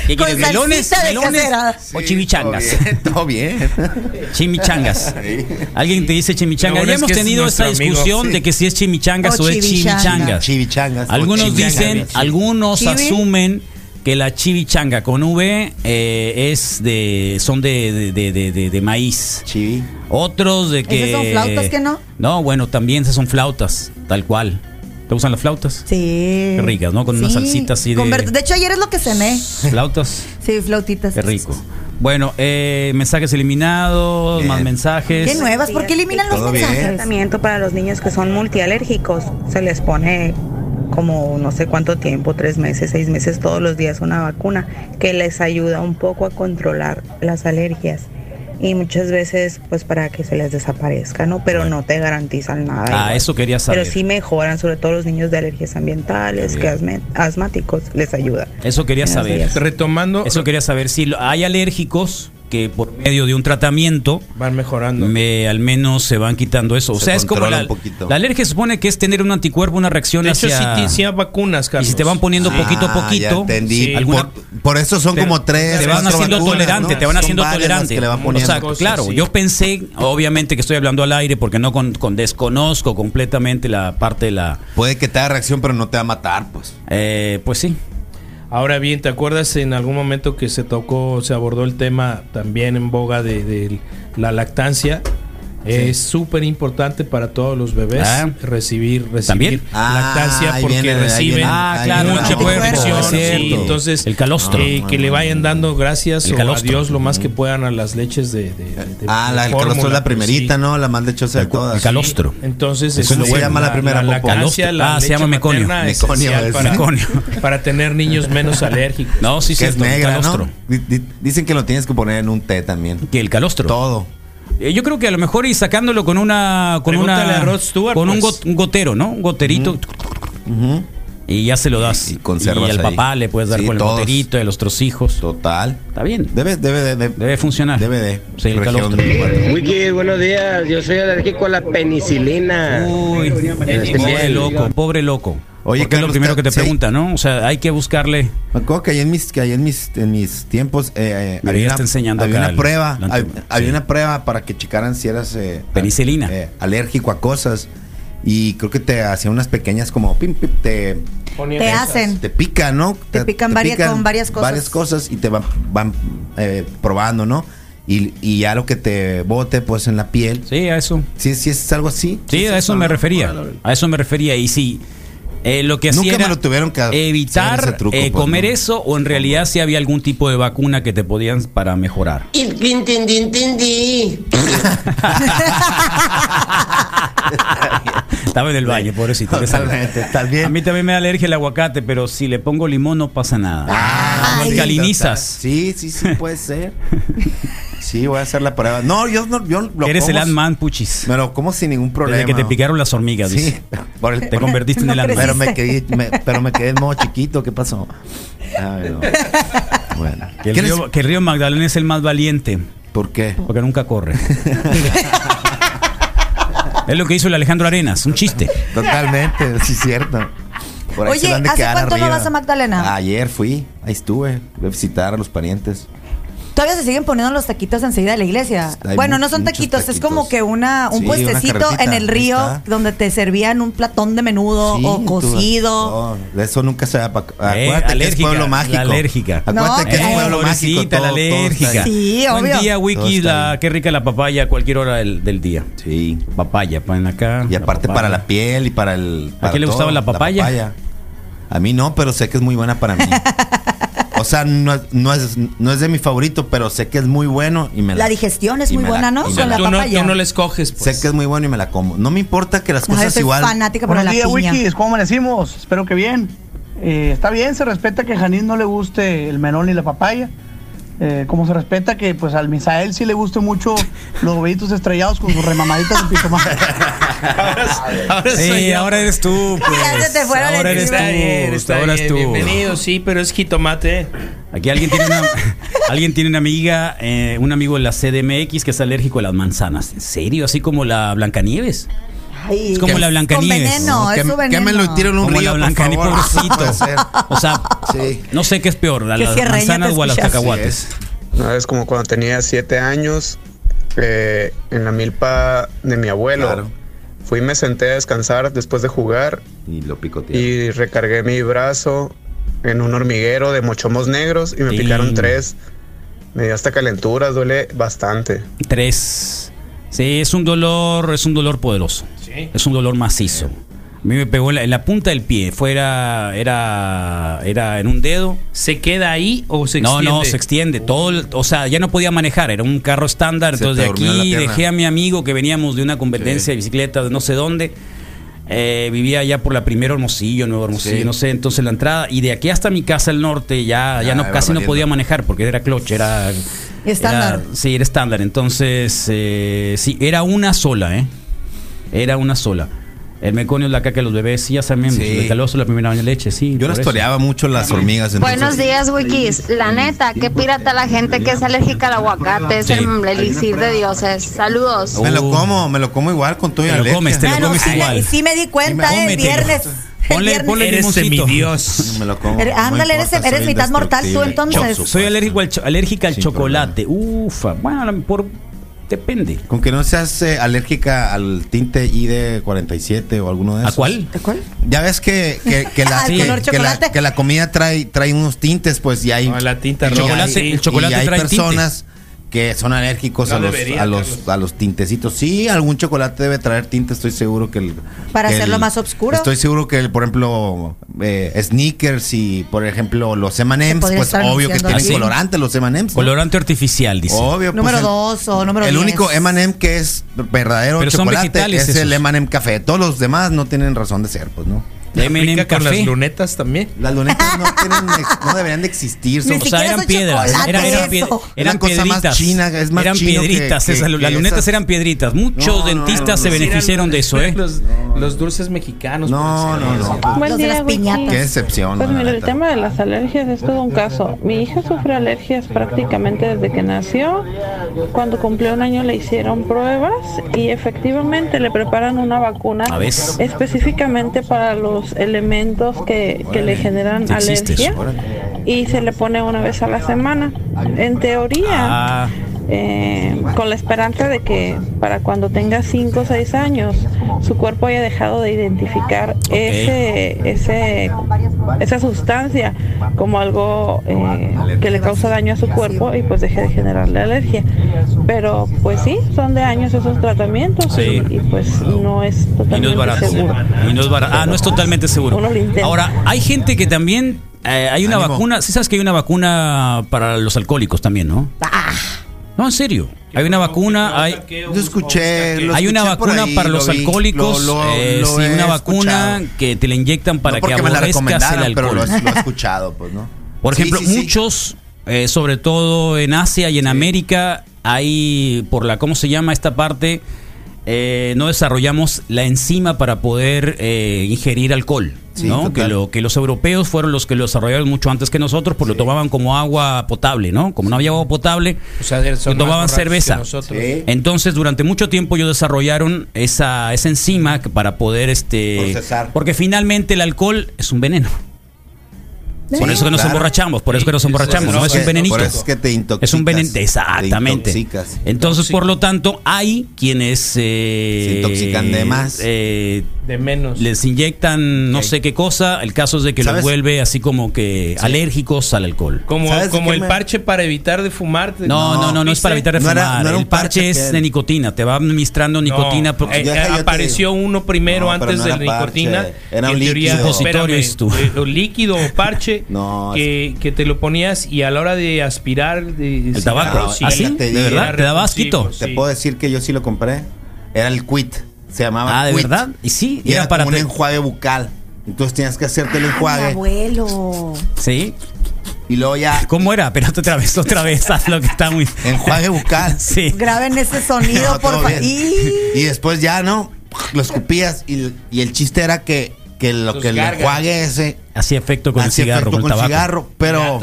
¿Qué Con quieres? ¿Melones? ¿Melones? ¿O chimichangas? Todo bien, *laughs* todo bien. Chimichangas. *laughs* Alguien te dice chimichangas. Ya hemos tenido amigo. discusión Sí. de que si es chimichangas O o, es chimichangas. Chivichangas. Algunos dicen, chimichangas. algunos asumen que la chivichanga con V eh, es de son de, de, de, de- de maíz. Chivi. Otros de que ¿Esas son flautas que no? No, bueno, también esas son flautas, tal cual. ¿Te gustan las flautas? Sí. Qué ricas, ¿no? Con una salsita así de- Con ver- De hecho, ayer es lo que cené. Flautas. Sí, flautitas. Qué rico. Bueno, eh, mensajes eliminados, Bien. más mensajes. Qué nuevas, ¿por qué eliminan los Todo bien. mensajes? tratamiento para los niños que son multialérgicos. Se les pone como no sé cuánto tiempo, tres meses, seis meses, todos los días una vacuna que les ayuda un poco a controlar las alergias. Y muchas veces, pues para que se les desaparezca, ¿no? Pero no te garantizan nada. Ah, igual. eso quería saber. Pero sí mejoran, sobre todo los niños de alergias ambientales, que asme- asmáticos, les ayuda. Eso quería saber. días. Retomando, Eso quería saber si lo- hay alérgicos que por medio de un tratamiento van mejorando. me, al menos se van quitando eso. O Se sea, es como la, un poquito. la alergia se supone que es tener un anticuerpo, una reacción de hecho, sí, hacia hay vacunas, y Carlos. si te van poniendo poquito a Ah, poquito, ya entendí. Sí. alguna- por, por eso son te- como tres. te van haciendo vacunas, tolerante, ¿no? te van Son haciendo tolerante. que le van O sea, cosas, claro, sí. yo pensé, obviamente que estoy hablando al aire porque no con, con desconozco completamente la parte de la Puede que te haga reacción, pero no te va a matar, pues. eh, pues sí. Ahora bien, ¿te acuerdas en algún momento que se tocó, se abordó el tema también en boga de, de la lactancia? Es súper importante para todos los bebés Ah. recibir, recibir ¿También? Ah, lactancia ahí porque viene, reciben viene, Ah, claro, viene. mucha protección. sí, entonces, El calostro. eh, que le vayan dando gracias El o a Dios lo más que puedan a las leches de, de- de- Ah, de la, el calostro es la primerita, sí. ¿no? La más lechosa de todas. el calostro. Entonces, Eso este, se llama la primera la, lactancia, la Ah, se llama meconio. Meconio, para, meconio. para tener niños menos alérgicos. No, sí, que es negra, Dicen que lo tienes que poner en un té también. Que el calostro. Todo. Eh, Yo creo que a lo mejor y sacándolo con una con Pregúntale una a Rod Stewart, con un, pues. got- un gotero, ¿no? Un goterito y ya se lo das. Y- y conservas al ahí. papá le puedes dar Sí, con el todos. goterito y a los otros hijos. Total. Está bien. Debe, debe, de, de- Debe funcionar. debe de. Sí, el calostro. Wiki, buenos días. Yo soy alérgico a la penicilina. Uy, pobre loco, pobre loco. Oye, Porque es lo Carlos, primero que te sí. pregunta, ¿no? O sea, hay que buscarle. Me acuerdo que ahí en mis, que ahí en mis, en mis tiempos eh, eh, Mira, ya está enseñando había una el- prueba, había sí. una prueba para que checaran si eras eh, Penicilina. eh, alérgico a cosas y creo que te hacían unas pequeñas como pim, pim, te Te hacen. te pican, ¿no? Te pican varias- con varias cosas. Varias cosas y te van, van eh, probando, ¿no? Y, y ya lo que te bote pues en la piel. Sí, a eso. Sí, sí es algo así. Sí, a eso me refería. A eso me refería. Y sí, eh, lo que hacía Nunca me era lo tuvieron que hacer evitar ese truco, eh, pues, comer ¿no? eso o en realidad si había algún tipo de vacuna que te podían para mejorar. Entendí, entendí. *laughs* Estaba en el baño, pobrecito. Totalmente, ¿estás bien? A mí también me da alergia el aguacate, pero si le pongo limón no pasa nada. Ah, Lo sí, alcalinizas. Sí, sí, sí, puede ser. Sí, voy a hacer la prueba. No, yo no, yo lo Eres el Ant-Man, puchis. Me lo como sin ningún problema. Desde que te picaron las hormigas, Sí, dice. *laughs* por el- Te convertiste en el Ant-Man. pero me quedé, me- pero me quedé en modo chiquito. ¿Qué pasó? Ay, no. Bueno. Que el, ¿Quién es- río, que el río Magdalena es el más valiente, ¿Por qué? porque nunca corre. *laughs* Es lo que hizo el Alejandro Arenas, un chiste. *laughs* Totalmente, sí es cierto. Por ahí Oye, se la han de ¿hace quedar cuánto no arriba. vas a Magdalena? Ayer fui, ahí estuve, fui a visitar a los parientes. Todavía se siguen poniendo los taquitos enseguida de la iglesia. Hay bueno, no son taquitos, es como que una un Sí, puestecito en el río está. donde te servían un platón de menudo Sí, o cocido. no, eso nunca se va pa- Eh, Acuérdate que es alérgica, pueblo mágico. la alérgica. Acuérdate No, que es eh, pueblo mágico. La todo- todo está alérgica. Sí, Buen obvio. día, Todo Wiki, la, qué rica la papaya a cualquier hora del, del día. Sí. Papaya, ponen acá. Y aparte para la piel y para el. para quién le gustaba todo, la papaya? A mí no, pero sé que es muy buena para mí. *laughs* o sea, no, es- no, es, no es de mi favorito, pero sé que es muy bueno y me la, La digestión es y muy la- buena, ¿no? y Con la- la tú, no, papaya. tú no la escoges, pues. Sé que es muy bueno y me la como. No me importa que las No, cosas soy igual. fanática por la días, piña. Wikis. ¿Cómo amanecimos? Espero que bien. Eh, está bien, se respeta que a Janine no le guste el melón ni la papaya. Eh, como se respeta que pues al Misael sí le guste mucho los huevitos estrellados con sus remamaditas de pitomate. *laughs* Ahora Sí, ahora eres tú, pues. Ya se te fueron ahora eres tú. *laughs* bien, está ahora bien, es tú. Bienvenido, sí, pero es jitomate. Aquí alguien tiene una, *laughs* alguien tiene una amiga, eh, un amigo de la CDMX que es alérgico a las manzanas. ¿En serio? Así como la Blancanieves. Ay, Es como la Con Blancanieves. es que, su que me lo tiro en un Como río, la por Blancanieves, favor. pobrecito. *laughs* O sea, Sí. no sé qué es peor, a Que las manzanas o a escuchas. cacahuates. Una vez como cuando tenía siete años, eh, en la milpa de mi abuelo, Claro. fui y me senté a descansar después de jugar Y lo picoteé. y recargué mi brazo en un hormiguero de mochomos negros y me Sí. picaron tres. Me dio hasta calenturas, duele bastante. Tres. Sí, es un dolor, es un dolor poderoso. Sí. Es un dolor macizo. A mí me pegó en la, en la punta del pie. Fuera, era, era en un dedo. ¿Se queda ahí o se no, extiende? no, se extiende. Todo, el- o sea, ya no podía manejar. Era un carro estándar. Se Entonces de aquí dejé a mi amigo que veníamos de una competencia Sí. de bicicletas de no sé dónde. Eh, vivía allá por la primera Hermosillo, Nuevo Hermosillo, Sí. no sé. Entonces la entrada y de aquí hasta mi casa al norte ya, ya no iba casi no podía manejar porque era clutch, era Estándar. era- sí, era estándar. Entonces, eh, sí, era una sola, ¿eh? Era una sola. El meconio es la caca de los bebés, sí, ya sabemos. Sí. El caloso, la primera leche, sí. Yo las toreaba mucho las hormigas. entonces- Buenos días, Wikis. La neta, qué pirata la gente que es alérgica al aguacate. Es Sí. el elixir de dioses. Saludos. Me lo Uh. como, me lo como igual con todo y Te lo comes, te lo Bueno, comes igual. me, sí me di cuenta me- el viernes. *laughs* El Ponle- viernes. ponle Eres semidios. Me lo como. Ándale, eres- importa, eres mitad mortal tú, entonces. Soy alérgico al, cho- alérgica al chocolate. Ufa. Bueno, por. Depende. Con que no seas eh, alérgica al tinte ID47 o alguno de ¿A esos. cuál? ¿De cuál? Ya ves que, que, que *laughs* la, ¿Al que- la- que la comida trae, trae unos tintes, pues y hay. No, la tinta roja, hay-. El chocolate y hay trae personas que son alérgicos No a, los, debería, a, los, Carlos. a los tintecitos. Sí, algún chocolate debe traer tinte, estoy seguro que el. Para que hacerlo el- más oscuro. Estoy seguro que, el, por ejemplo, eh, Sneakers y, por ejemplo, los M&M's, pues obvio que tienen así. colorante los M&M's. ¿no? Colorante artificial, dice. Obvio, pues, Número el- 2 o número el 10. único M&M que es verdadero Pero chocolate es el esos. M&M café. Todos los demás no tienen razón de ser, pues, ¿no? ¿Aplica con café. las lunetas también? Las lunetas no, tienen, no deberían de existir. Son, O sea, eran piedras. chocolate Eran, eran, pied- eran cosa más piedritas. china, es más eran piedritas. que- esas, que las lunetas esas- eran piedritas. Muchos No, dentistas no, se no, sí, beneficiaron de eso, ¿eh? Los, los dulces mexicanos. No, no, no. Buen Los de día, las piñatas. Qué decepción. Pues mira, el tema de las alergias es todo un caso. Mi hija sufre alergias prácticamente desde que nació. Cuando cumplió un año le hicieron pruebas y efectivamente le preparan una vacuna específicamente para los elementos que, que le generan alergia y se le pone una vez a la semana. En teoría, Ah, eh, con la esperanza de que para cuando tenga 5 o 6 años su cuerpo haya dejado de identificar ese, ese, esa sustancia como algo eh, que le causa daño a su cuerpo y pues deje de generarle alergia. Pero pues sí, son de años esos tratamientos Sí. y, y, pues no es y no totalmente es barato. seguro. Y no es barato. Ah, no es totalmente seguro. Uno lo intenta. Ahora, hay gente que también. eh, hay una Ánimo. vacuna. Sí, sabes que hay una vacuna para los alcohólicos también, ¿no? Ah. No, en serio. Hay una vacuna. Hay, Yo escuché. lo hay una vacuna ahí, para lo los vi, alcohólicos. lo- lo- eh, lo sí, una vacuna escuchado. que te la inyectan para no que aborrezcas el recomendaron, pero alcohol. lo, he- lo he escuchado, pues, ¿no? Por Sí, ejemplo, sí, sí. muchos, eh, sobre todo en Asia y en América, hay por la, ¿cómo se llama esta parte? Eh, no desarrollamos la enzima para poder eh, ingerir alcohol. Sí, ¿no? Que, lo, que los europeos fueron los que lo desarrollaron mucho antes que nosotros, pues lo tomaban como agua potable, ¿no? Como no había agua potable, O sea, tomaban cerveza. Entonces, durante mucho tiempo ellos desarrollaron esa, esa enzima que para poder este Procesar. porque finalmente el alcohol es un veneno. Por Sí, eso que nos claro. emborrachamos, por eso que nos emborrachamos, ¿no? Es un venenito. Por eso es que te intoxicas. Es un veneno, Te exactamente. intoxicas. Entonces, por lo tanto, hay quienes eh, Se intoxican de más. eh, De menos. les inyectan no sé qué cosa. El caso es de que los ¿Sabes? vuelve así como que alérgicos al alcohol. Como, ¿Sabes como el me- parche para evitar de fumar. No, no, no, no es para evitar de No fumar. era- no era un el parche parche es de nicotina. Te va administrando nicotina. No, porque eh, eh, apareció uno primero antes no de la nicotina. era y un líquido. Supositorio, eh, líquido o parche No, que, que te lo ponías y a la hora de aspirar de, El tabaco. sí, ¿Ah, sí? te ¿De verdad? ¿Te daba repulsivo, asquito? Te sí. puedo decir que yo sí lo compré. Era el quit. Se llamaba Ah, ¿de Quit. verdad? Y sí, Y era era para como un enjuague bucal. Entonces tenías que hacerte el Ah, mi enjuague. abuelo. Sí. Y luego ya. ¿Cómo era? Pero otra vez, otra vez, *laughs* haz lo que está muy. Enjuague bucal. *laughs* Sí. Graben ese sonido, *laughs* No, por favor. Y Y después ya, ¿no? Lo escupías. Y, y el chiste era que, que lo que el enjuague ese Hacía efecto con el hacía cigarro, efecto con el con tabaco. cigarro. Pero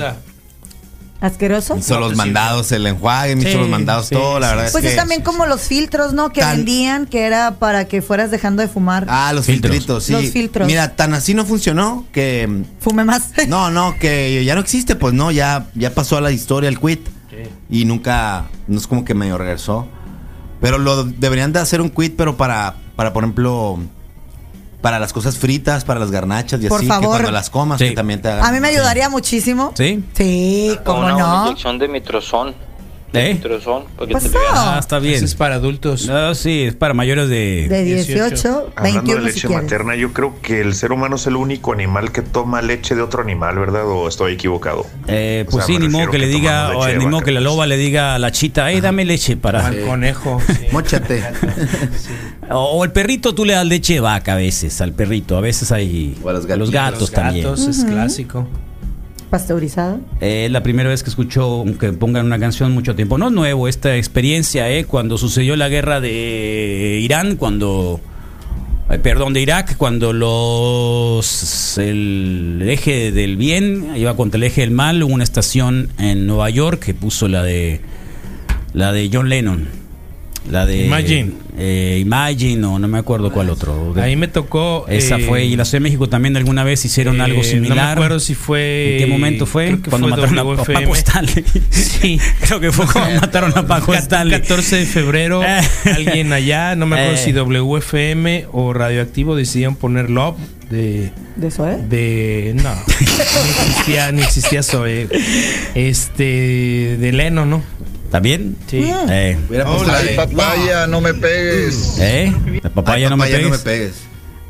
asqueroso. hizo los mandados el enjuague, me Sí, hizo los mandados sí, todo. La sí. verdad Pues es es que. también como los filtros, ¿no? Que Tan- vendían, que era para que fueras dejando de fumar. Ah, los Filtros. filtritos, sí. Los filtros. Mira, tan así no funcionó que. Fume más. *laughs* No, no, que ya no existe, pues no, ya, ya pasó a la historia el quit. Y nunca, no es como que medio regresó. Pero lo deberían de hacer un quit, pero para, para por ejemplo, para las cosas fritas, para las garnachas y Por así, favor. que cuando las comas, Sí. que también te hagan. A mí me ayudaría muchísimo. ¿Sí? Sí, cómo una, una no. inyección de mitrozón. ¿Eh? mitrozón. Porque Pasó. te. Ah, está bien. Es para adultos. No, sí, es para mayores de. De 18, 18. Hablando 21 de si leche quieres. materna, yo creo que el ser humano es el único animal que toma leche de otro animal, ¿verdad? ¿O estoy equivocado? Eh, O pues sea, sí, ni modo refiero que le que diga, o ni modo que la pues. loba le diga a la chita, hey, dame leche para. Al conejo. *laughs* sí. Móchate. *laughs* O, o el perrito tú le das leche de vaca a veces, al perrito. A veces hay. O a los a los gatos Los también. gatos es clásico. Pasteurizado. Eh, Es la primera vez que escucho que pongan una canción mucho tiempo. No nuevo esta experiencia, ¿eh? Cuando sucedió la guerra de Irán, cuando. Perdón, de Irak, cuando los el eje del bien iba contra el eje del mal, hubo una estación en Nueva York que puso la de la de John Lennon, la de Imagine. eh, Imagine o no me acuerdo cuál otro. Ahí me tocó. Esa eh, fue y la Ciudad de México también alguna vez hicieron eh, algo similar. No me acuerdo si fue. ¿En qué momento fue? creo que Cuando fue mataron a WFM. Paco Stanley. *laughs* Sí. *laughs* Creo que fue cuando mataron a Paco Stanley. 14 de febrero, *laughs* alguien allá, no me acuerdo Eh. si WFM o Radioactivo decidieron poner Love de. ¿De eso, eh? De. No, no existía, ni existía Zoe. Este. De Leno, ¿no? ¿También? Sí. Eh, de- papaya, no me pegues. ¿Eh? La papaya, Ay, no, me papaya, pegues. no me pegues.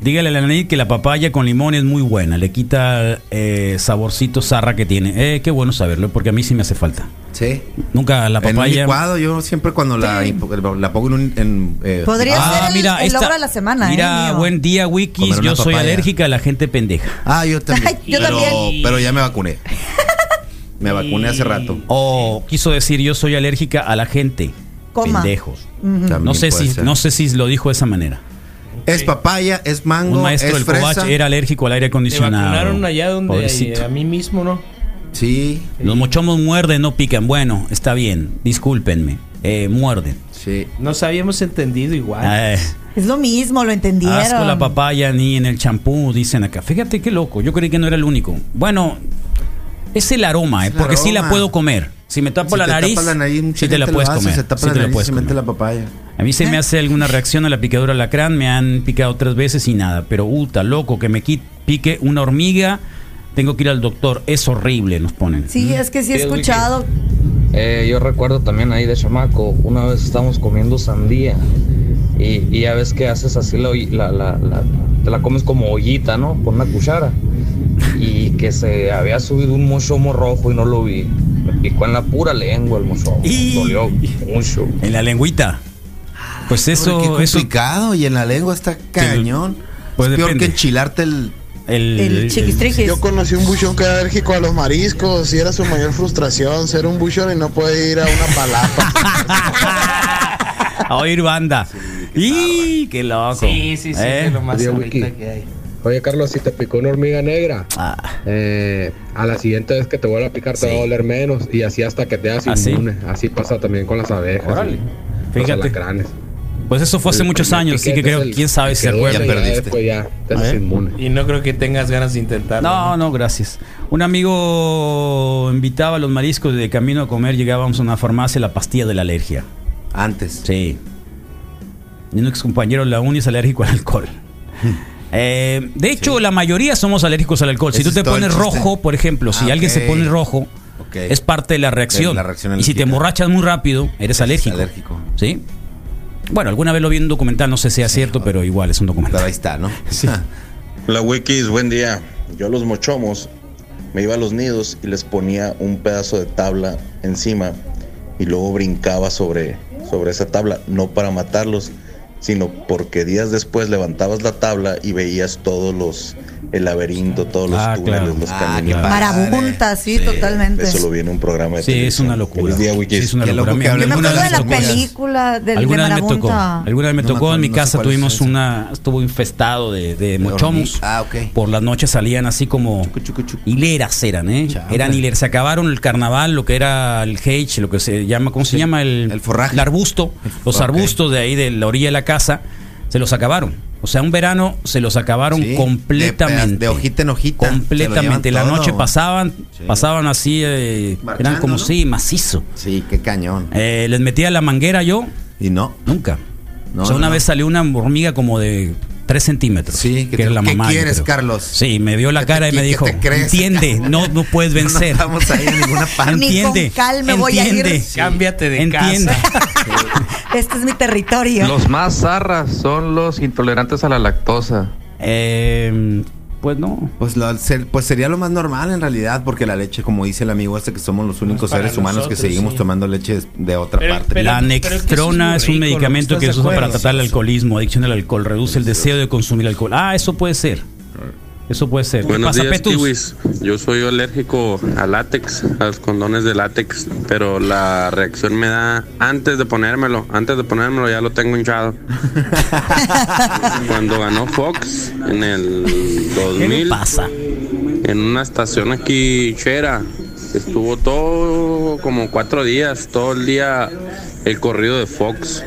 Dígale a la Nanit que la papaya con limón es muy buena. Le quita eh, saborcito zarra que tiene. Eh, qué bueno saberlo, porque a mí sí me hace falta. Sí. Nunca la En un papaya. licuado, yo siempre cuando la, la pongo en un. en, eh, Podría Ah, ser el, mira, el esta- logro de la semana, Mira, ¿eh? buen día, Wikis. Yo soy papaya. alérgica a la gente pendeja. Ah, yo también. Ay, *laughs* yo pero, también. pero ya me vacuné. Me vacuné hace rato. O quiso decir, yo soy alérgica a la gente. Coma. Pendejos. También No sé, si, ser. no sé si lo dijo de esa manera. Es papaya, es mango, Un maestro es del fresa. Covach era alérgico al aire Me acondicionado. vacunaron allá donde eh, a mí mismo, ¿no? Sí, Los mochomos muerden, no pican. Bueno, está bien. Discúlpenme. Eh, muerden. sí. Nos habíamos entendido igual. Eh, Es lo mismo, lo entendieron. asco la papaya ni en el champú, dicen acá. Fíjate qué loco. Yo creí que no era el único. Bueno, es el aroma, eh, el porque sí la aroma. puedo comer. Si me tapo Si la te nariz, la nariz, sí te la puedes hace, comer. Se tapa sí la te la nariz puedes se mete comer. la papaya. A mí se me hace alguna reacción a la picadura de alacrán, me han picado tres veces y nada. Pero, uta, loco, que me pique una hormiga, tengo que ir al doctor. Es horrible, nos ponen. Sí, es que sí he escuchado. Eh, yo recuerdo también ahí de chamaco, una vez estábamos comiendo sandía y, y ya ves que haces así la, la, la- la- te la comes como ollita, ¿no? Con una cuchara. Y que se había subido un mochomo rojo y no lo vi. Me picó en la pura lengua el mochomo. Y- Dolió mucho. En la lengüita. Pues Hombre, eso, qué eso complicado y en la lengua está cañón. Pues es peor depende. que enchilarte el. el, El chiquistriquis. Yo conocí un buchón que era alérgico a los mariscos y era su mayor frustración ser un buchón y no poder ir a una palapa. *laughs* a oír banda. y qué loco. Sí, sí, sí, ¿Eh? es lo más que hay. Oye, Carlos, si te picó una hormiga negra, Ah. eh, a la siguiente vez que te vuelva a picar te va a doler menos y así hasta que te hagas ¿Ah, inmune. Así pasa también con las abejas. Órale. y los Fíjate. alacranes. Pues eso fue hace El muchos años, así que creo, el- quién sabe si se acuerdan. ya te haces inmune. Y no creo que tengas ganas de intentarlo. No, no, gracias. Un amigo invitaba a los mariscos de camino a comer, llegábamos a una farmacia, la pastilla de la alergia. Antes. Sí. Y un ex compañero de la uni es alérgico al alcohol. *laughs* Eh, de hecho, la mayoría somos alérgicos al alcohol. Si tú te pones rojo, por ejemplo, si Ah, alguien se pone rojo, es parte de la reacción. la reacción y si te emborrachas muy rápido, eres alérgico. alérgico. ¿Sí? Bueno, alguna vez lo vi en un documental, no sé si sea cierto, pero igual es un documental. Pero ahí está, ¿no? *laughs* Sí. *laughs* La Wikis, buen día. Yo a los mochomos me iba a los nidos y les ponía un pedazo de tabla encima y luego brincaba sobre, sobre esa tabla, no para matarlos, sino porque días después levantabas la tabla y veías todos los, el laberinto, todos los Ah, túneles, claro. los Ah, caminos. Marabunta, sí, totalmente. Eso lo vi en un programa de Sí, es televisión. una locura. Día. Sí, es una locura. Yo me acuerdo de vez la me tocó- película del de Alguna vez me tocó. Alguna vez me No tocó acuerdo, en mi no casa es tuvimos una estuvo infestado de, de mochomos. Ah, ok. Por las noches salían así como hileras eran, ¿eh? Eran hileras. Se acabaron el carnaval, lo que era el hage, lo que se llama, ¿cómo se llama? El, el forraje. El arbusto. Los arbustos de ahí de la orilla de la casa se los acabaron. O sea, un verano se los acabaron Sí, completamente. De, de hojita en hojita. Completamente. La noche pasaban, Sí. pasaban así, eh, eran como ¿no? sí, macizo. Sí, qué cañón. Eh, les metía la manguera yo, Y no. nunca. No, o sea, una no. vez salió una hormiga como de 3 centímetros. Sí, que que te- la ¿qué mamá. yo quieres. Carlos? Sí, me vio la ¿Qué te cara y me qué dijo, te crees? entiende, *laughs* no, no puedes vencer. No vamos a ir a ninguna *laughs* parte. Ni entiende, con voy a ir. entiende, Cámbiate de entiende. *laughs* Este es mi territorio. Los más zarras son los intolerantes a la lactosa. Eh, pues no. Pues, lo- ser- pues sería lo más normal en realidad, porque la leche, como dice el amigo este, que somos los únicos seres humanos que seguimos sí. tomando leche de otra Pero- parte. pero- la nextrona es un medicamento que ¿Estás se usa para tratar el alcoholismo, adicción al alcohol, reduce el deseo de consumir alcohol. Ah, eso puede ser. Eso puede ser. ¿Qué Buenos días, kiwis. Yo soy alérgico a látex, a los condones de látex, pero la reacción me da antes de ponérmelo. Antes de ponérmelo ya lo tengo hinchado. *laughs* Cuando ganó Fox en el ¿Qué le 2000, pasa? en una estación aquí, Chera, estuvo todo como cuatro días, todo el día el corrido de Fox.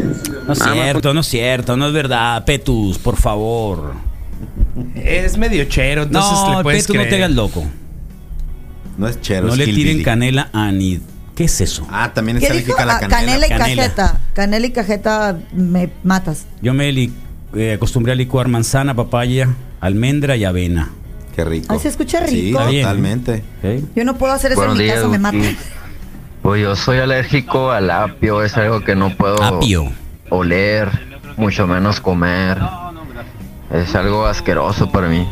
No es cierto, no es cierto, no es verdad. Petus, por favor. Es medio chero, entonces no, le puedes Petus, no te creer. hagas loco. No es chero, No es le tiren canela a Anid. ¿Qué es eso? Ah, también ¿Qué está alérgica la Ah, canela. canela y Canela. cajeta. Canela y cajeta me matas. Yo me li- eh, acostumbré a licuar manzana, papaya, almendra y avena. Qué rico. Ay, se escucha Sí, rico. Bien. totalmente. ¿ok? Yo no puedo hacer eso Buenos en mi días, casa, me matan. Pues yo soy alérgico al apio, es algo que no puedo Apio. oler, mucho menos comer. Es algo asqueroso para mí.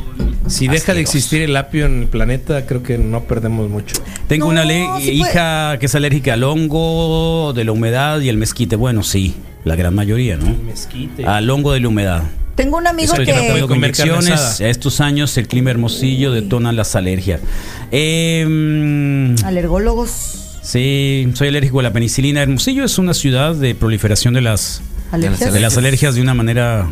Si deja de existir el apio en el planeta, creo que no perdemos mucho. Tengo No, una sí hija que es alérgica al hongo, de la humedad y el mezquite. Bueno, sí, la gran mayoría, ¿no? Mezquite. Al hongo de la humedad. Tengo un amigo Eso que no que. con comer carne inyecciones. asada. A estos años el clima hermosillo detona las alergias. Eh, mm, Alergólogos. sí, soy alérgico a la penicilina. Hermosillo es una ciudad de proliferación de las, Alergias. de las alergias de una manera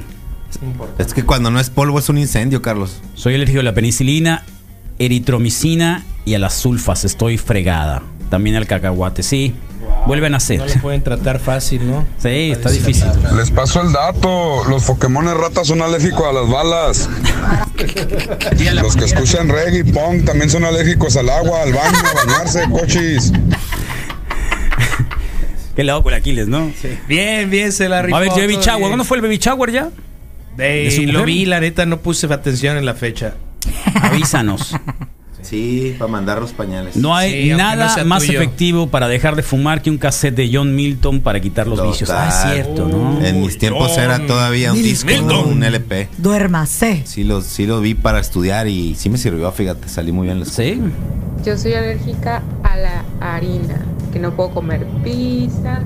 Es que cuando no es polvo es un incendio, Carlos. Soy alérgico a la penicilina, eritromicina y a las sulfas. Estoy fregada. También al cacahuate, sí. Vuelven a hacer. No lo pueden tratar fácil, ¿no? Sí, está difícil. Les paso el dato. Los Pokémon ratas son alérgicos a las balas. *laughs* Los que escuchan reggae y punk también son alérgicos al agua, al baño, a bañarse, cochis. *laughs* Qué loco el Aquiles, ¿no? Bien, bien, se la rifó. A ver, Baby Shower. ¿Cuándo fue el Baby Shower ya? ¿De su lo mujer? vi, la neta, no puse atención en la fecha. Avísanos. *laughs* Sí, para mandar los pañales. No hay Sí, nada no más tuyo. efectivo para dejar de fumar que un cassette de John Milton para quitar los Total. vicios. Ah, es cierto, ¿no? En mis tiempos John era todavía un disco, no un LP. Duérmase. Sí lo, sí lo vi para estudiar y sí me sirvió, fíjate, salí muy bien. la. Sí. Yo soy alérgica a la harina, que no puedo comer pizza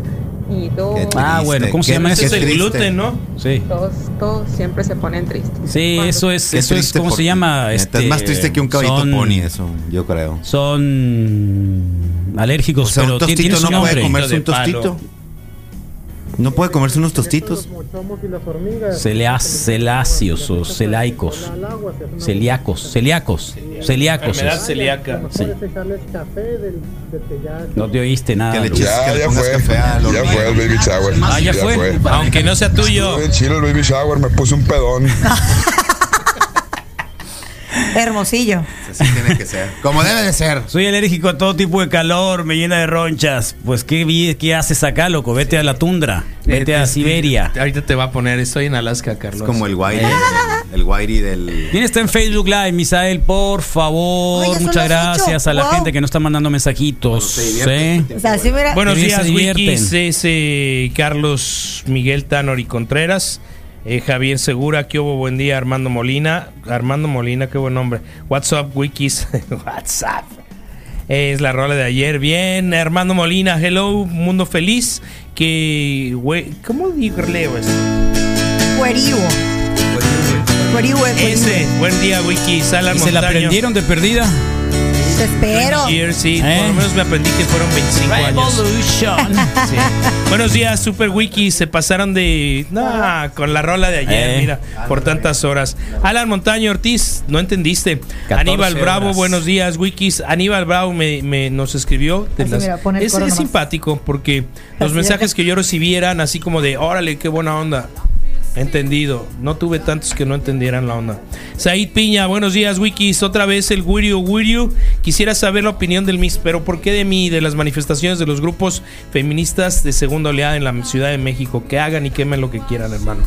ni dos. Ah, bueno, ¿cómo se llama eso? Es el gluten, ¿no? Sí. Todos, todos siempre se ponen tristes. Sí, Cuando- eso es, eso es, ¿cómo se llama? Este, es más triste que un caballito son- pony, eso, yo creo. Son alérgicos, O sea, pero un ti- tostito no puede comerse un De palo. ¿No puede comerse unos tostitos? Celáceos o celaicos. Celíacos, celíacos, celíacos. Enfermedad celíaca. Sí. No te oíste nada. Que le Luis. eches- Ya, que le ya pongas fue. café a los Ya fue el baby shower. Ah, ¿ya fue? Aunque no sea tuyo. El baby shower, me puse un pedón. *laughs* Hermosillo. Así tiene que ser. Como debe de ser. Soy alérgico a todo tipo de calor, me llena de ronchas. Pues, ¿qué, qué haces acá, loco? Vete a la tundra, vete a Siberia. Ahorita te va a poner, estoy en Alaska, Carlos. Es como el Whitey. El Whitey del. ¿Quién está en Facebook Live, Misael? Por favor, Oye, muchas ocho. gracias a la Wow. gente que nos está mandando mensajitos. ¿eh? O sea, sí, mira. Buenos días. Wikis. Es eh, Carlos Miguel Tanor y Contreras. Eh, Javier Segura, ¿qué hubo? Buen día, Armando Molina. Armando Molina, qué buen nombre. What's up, Wikis? *laughs* What's up? Es la rola de ayer. Bien, Armando Molina, hello, mundo feliz. Que, güey, ¿cómo digo, leo esto? Cuerivo. Cuerivo es Ese, buen día, Wikis. Alan ¿Y se la aprendieron de perdida? Te espero. Years, sí, ¿Eh? por lo menos me aprendí que fueron 25 años. *laughs* Sí. Buenos días, Super Wiki. Se pasaron de. Nah, con la rola de ayer, Eh. mira, por tantas horas. Alan Montaño Ortiz, no entendiste. 14 Aníbal Bravo, horas. buenos días, Wikis. Aníbal Bravo me, me- nos escribió. de las- mira, es, es simpático porque los mensajes que yo recibí eran así como de: Órale, qué buena onda. Entendido. No tuve tantos que no entendieran la onda. Said Piña, buenos días, Wikis. Otra vez el Wirio Wirio. Quisiera saber la opinión del MIS, pero ¿por qué de mí de las manifestaciones de los grupos feministas de segunda oleada en la Ciudad de México? Que hagan y quemen lo que quieran, hermano.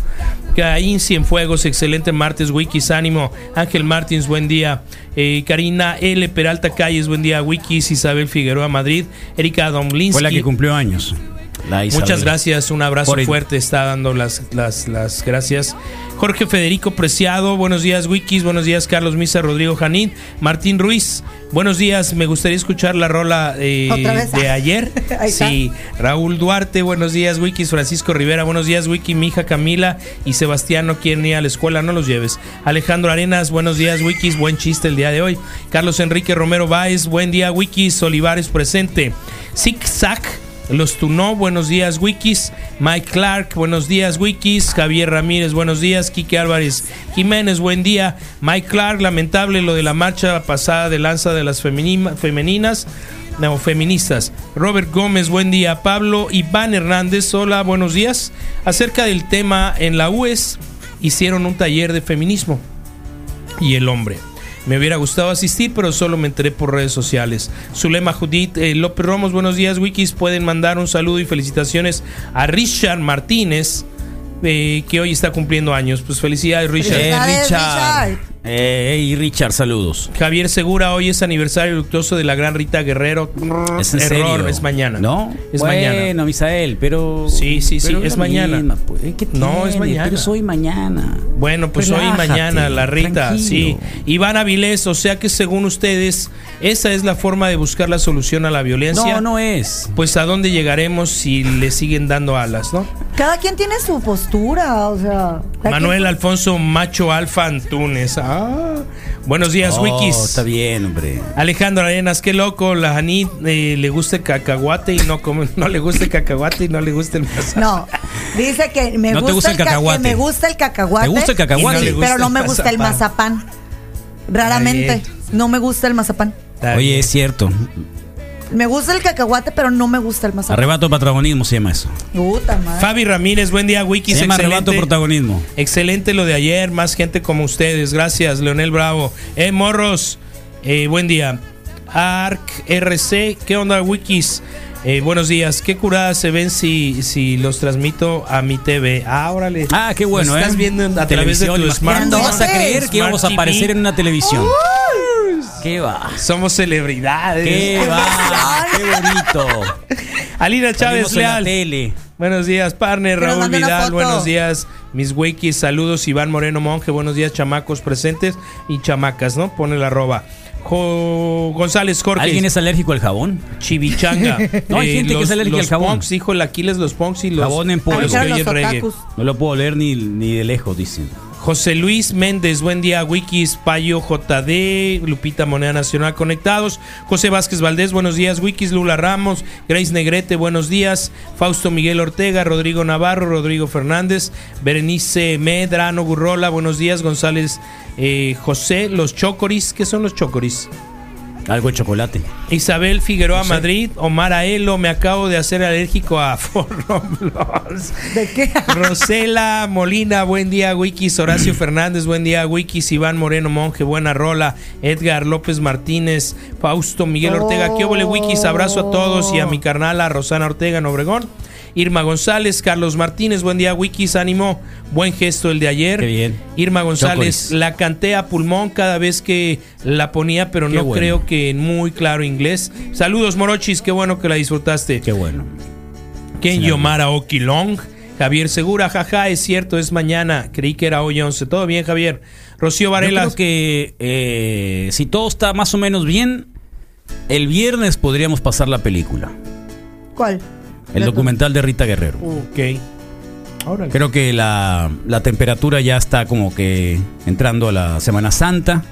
Caín Cienfuegos, excelente martes, Wikis, ánimo. Ángel Martins, buen día. Eh, Karina L. Peralta Calles, buen día. Wikis, Isabel Figueroa Madrid. Erika Domlinsky. Fue la que cumplió años. La. Muchas gracias, un abrazo Por el- fuerte, está dando las, las, las gracias. Jorge Federico Preciado, buenos días Wikis, buenos días Carlos Misa, Rodrigo Janín, Martín Ruiz, buenos días, me gustaría escuchar la rola eh, de ayer. *laughs* Sí, Raúl Duarte, buenos días Wikis, Francisco Rivera, buenos días Wiki, mi hija Camila y Sebastián no quieren ir a la escuela, no los lleves. Alejandro Arenas, buenos días Wikis, buen chiste el día de hoy. Carlos Enrique Romero Báez, buen día Wikis, Olivares presente. Zig Zag. Los Tunó, buenos días, Wikis. Mike Clark, buenos días, Wikis. Javier Ramírez, buenos días. Quique Álvarez Jiménez, buen día. Mike Clark, lamentable lo de la marcha pasada de lanza de las femeninas. No, feministas. Robert Gómez, buen día. Pablo Iván Hernández, hola, buenos días. Acerca del tema en la UES, hicieron un taller de feminismo y el hombre. Me hubiera gustado asistir, pero solo me enteré por redes sociales. Zulema Judith eh, López Romos, buenos días, Wikis. Pueden mandar un saludo y felicitaciones a Richard Martínez, eh, que hoy está cumpliendo años. Pues felicidades, Richard. Eh, Felicidades, Richard. Richard. Eh, y Richard, saludos. Javier Segura, hoy es aniversario luctuoso de la gran Rita Guerrero. ¿Es en Error, serio? es mañana. ¿No? Es bueno, mañana. Misael, pero. Sí, sí, sí, pero es mañana. misma, pues. ¿Qué No, es mañana. Pero soy mañana. Bueno, pues hoy y Relájate, mañana, la Rita, tranquilo. sí. Iván Avilés, o sea que según ustedes, esa es la forma de buscar la solución a la violencia. No, no es. Pues a dónde llegaremos si le siguen dando alas, ¿no? Cada quien tiene su postura, o sea. Manuel quien- Alfonso Macho Alfa Antunes. Ah, buenos días, Oh, Wikis. Está bien, hombre. Alejandro Arenas, qué loco. La Janit eh, le gusta el cacahuate y no come, no le gusta el cacahuate y no le gusta el mazapán. No, dice que me, No te gusta, gusta el que cacahuate. me gusta el cacahuate. ¿Te gusta el cacahuate? No gusta pero no me gusta el mazapán. Raramente. No me gusta el mazapán. Oye, es cierto. Me gusta el cacahuate, pero no me gusta el mazapán. Arrebato protagonismo se llama eso. Puta madre. Fabi Ramírez, buen día, Wikis. Se llama arrebato excelente. protagonismo. Excelente lo de ayer, más gente como ustedes. Gracias, Leonel Bravo. Eh, morros, eh, buen día. Arc RC, ¿qué onda, Wikis? Eh, buenos días. ¿Qué curadas se ven si, si los transmito a mi TV? Ah, órale. Ah, qué bueno, ¿eh? Estás viendo a través de Televisión, tu smart. ¿Cuándo vas a creer que íbamos a aparecer en una televisión? ¿Qué va? Somos celebridades. ¿Qué va? *laughs* ¡Qué bonito! Alina Chávez Leal. tele. Buenos días, partner. Que nos Raúl mande una Vidal, foto. buenos días. Mis wikis, saludos. Iván Moreno Monje, buenos días, chamacos presentes y chamacas, ¿no? Pone la arroba. Jo- González Jorge. ¿Alguien es alérgico al jabón? Chivichanga. *laughs* No, hay gente que es alérgica los al jabón. punks, dijo el Aquiles, los punks y los, Jabón en polvo. los A que mí oyen los reggae. otakus. No lo puedo leer ni, ni de lejos, dicen. José Luis Méndez, buen día, Wikis, Payo JD, Lupita Moneda Nacional conectados. José Vázquez Valdés, buenos días, Wikis, Lula Ramos, Grace Negrete, buenos días. Fausto Miguel Ortega, Rodrigo Navarro, Rodrigo Fernández, Berenice Medrano Gurrola, buenos días, González eh, José, los Chocoris, ¿qué son los Chocoris? Algo de chocolate. Isabel Figueroa No sé. Madrid, Omar Aelo, me acabo de hacer alérgico a *laughs* Forroblos. ¿De qué? Rosela Molina, buen día, Wikis. Horacio *clears throat* Fernández, buen día, Wikis. Iván Moreno Monje, buena rola. Edgar López Martínez, Fausto Miguel Ortega, ¿qué óvole, Wikis? Abrazo a todos y a mi carnala Rosana Ortega en Obregón. Irma González, Carlos Martínez, buen día, Wikis, ánimo. Buen gesto el de ayer. Qué bien. Irma González, la canté a pulmón cada vez que la ponía, pero Qué no bueno. creo que en muy claro inglés. Saludos, Morochis, qué bueno que la disfrutaste. Qué bueno. Ken Yomara Okilong. Javier Segura, jaja, es cierto, es mañana. Creí que era hoy 11. Todo bien, Javier. Rocío Varela. Yo creo que eh, si todo está más o menos bien, el viernes podríamos pasar la película. ¿Cuál? El documental de Rita Guerrero. Ok. Órale. Creo que la, la temperatura ya está como que entrando a la Semana Santa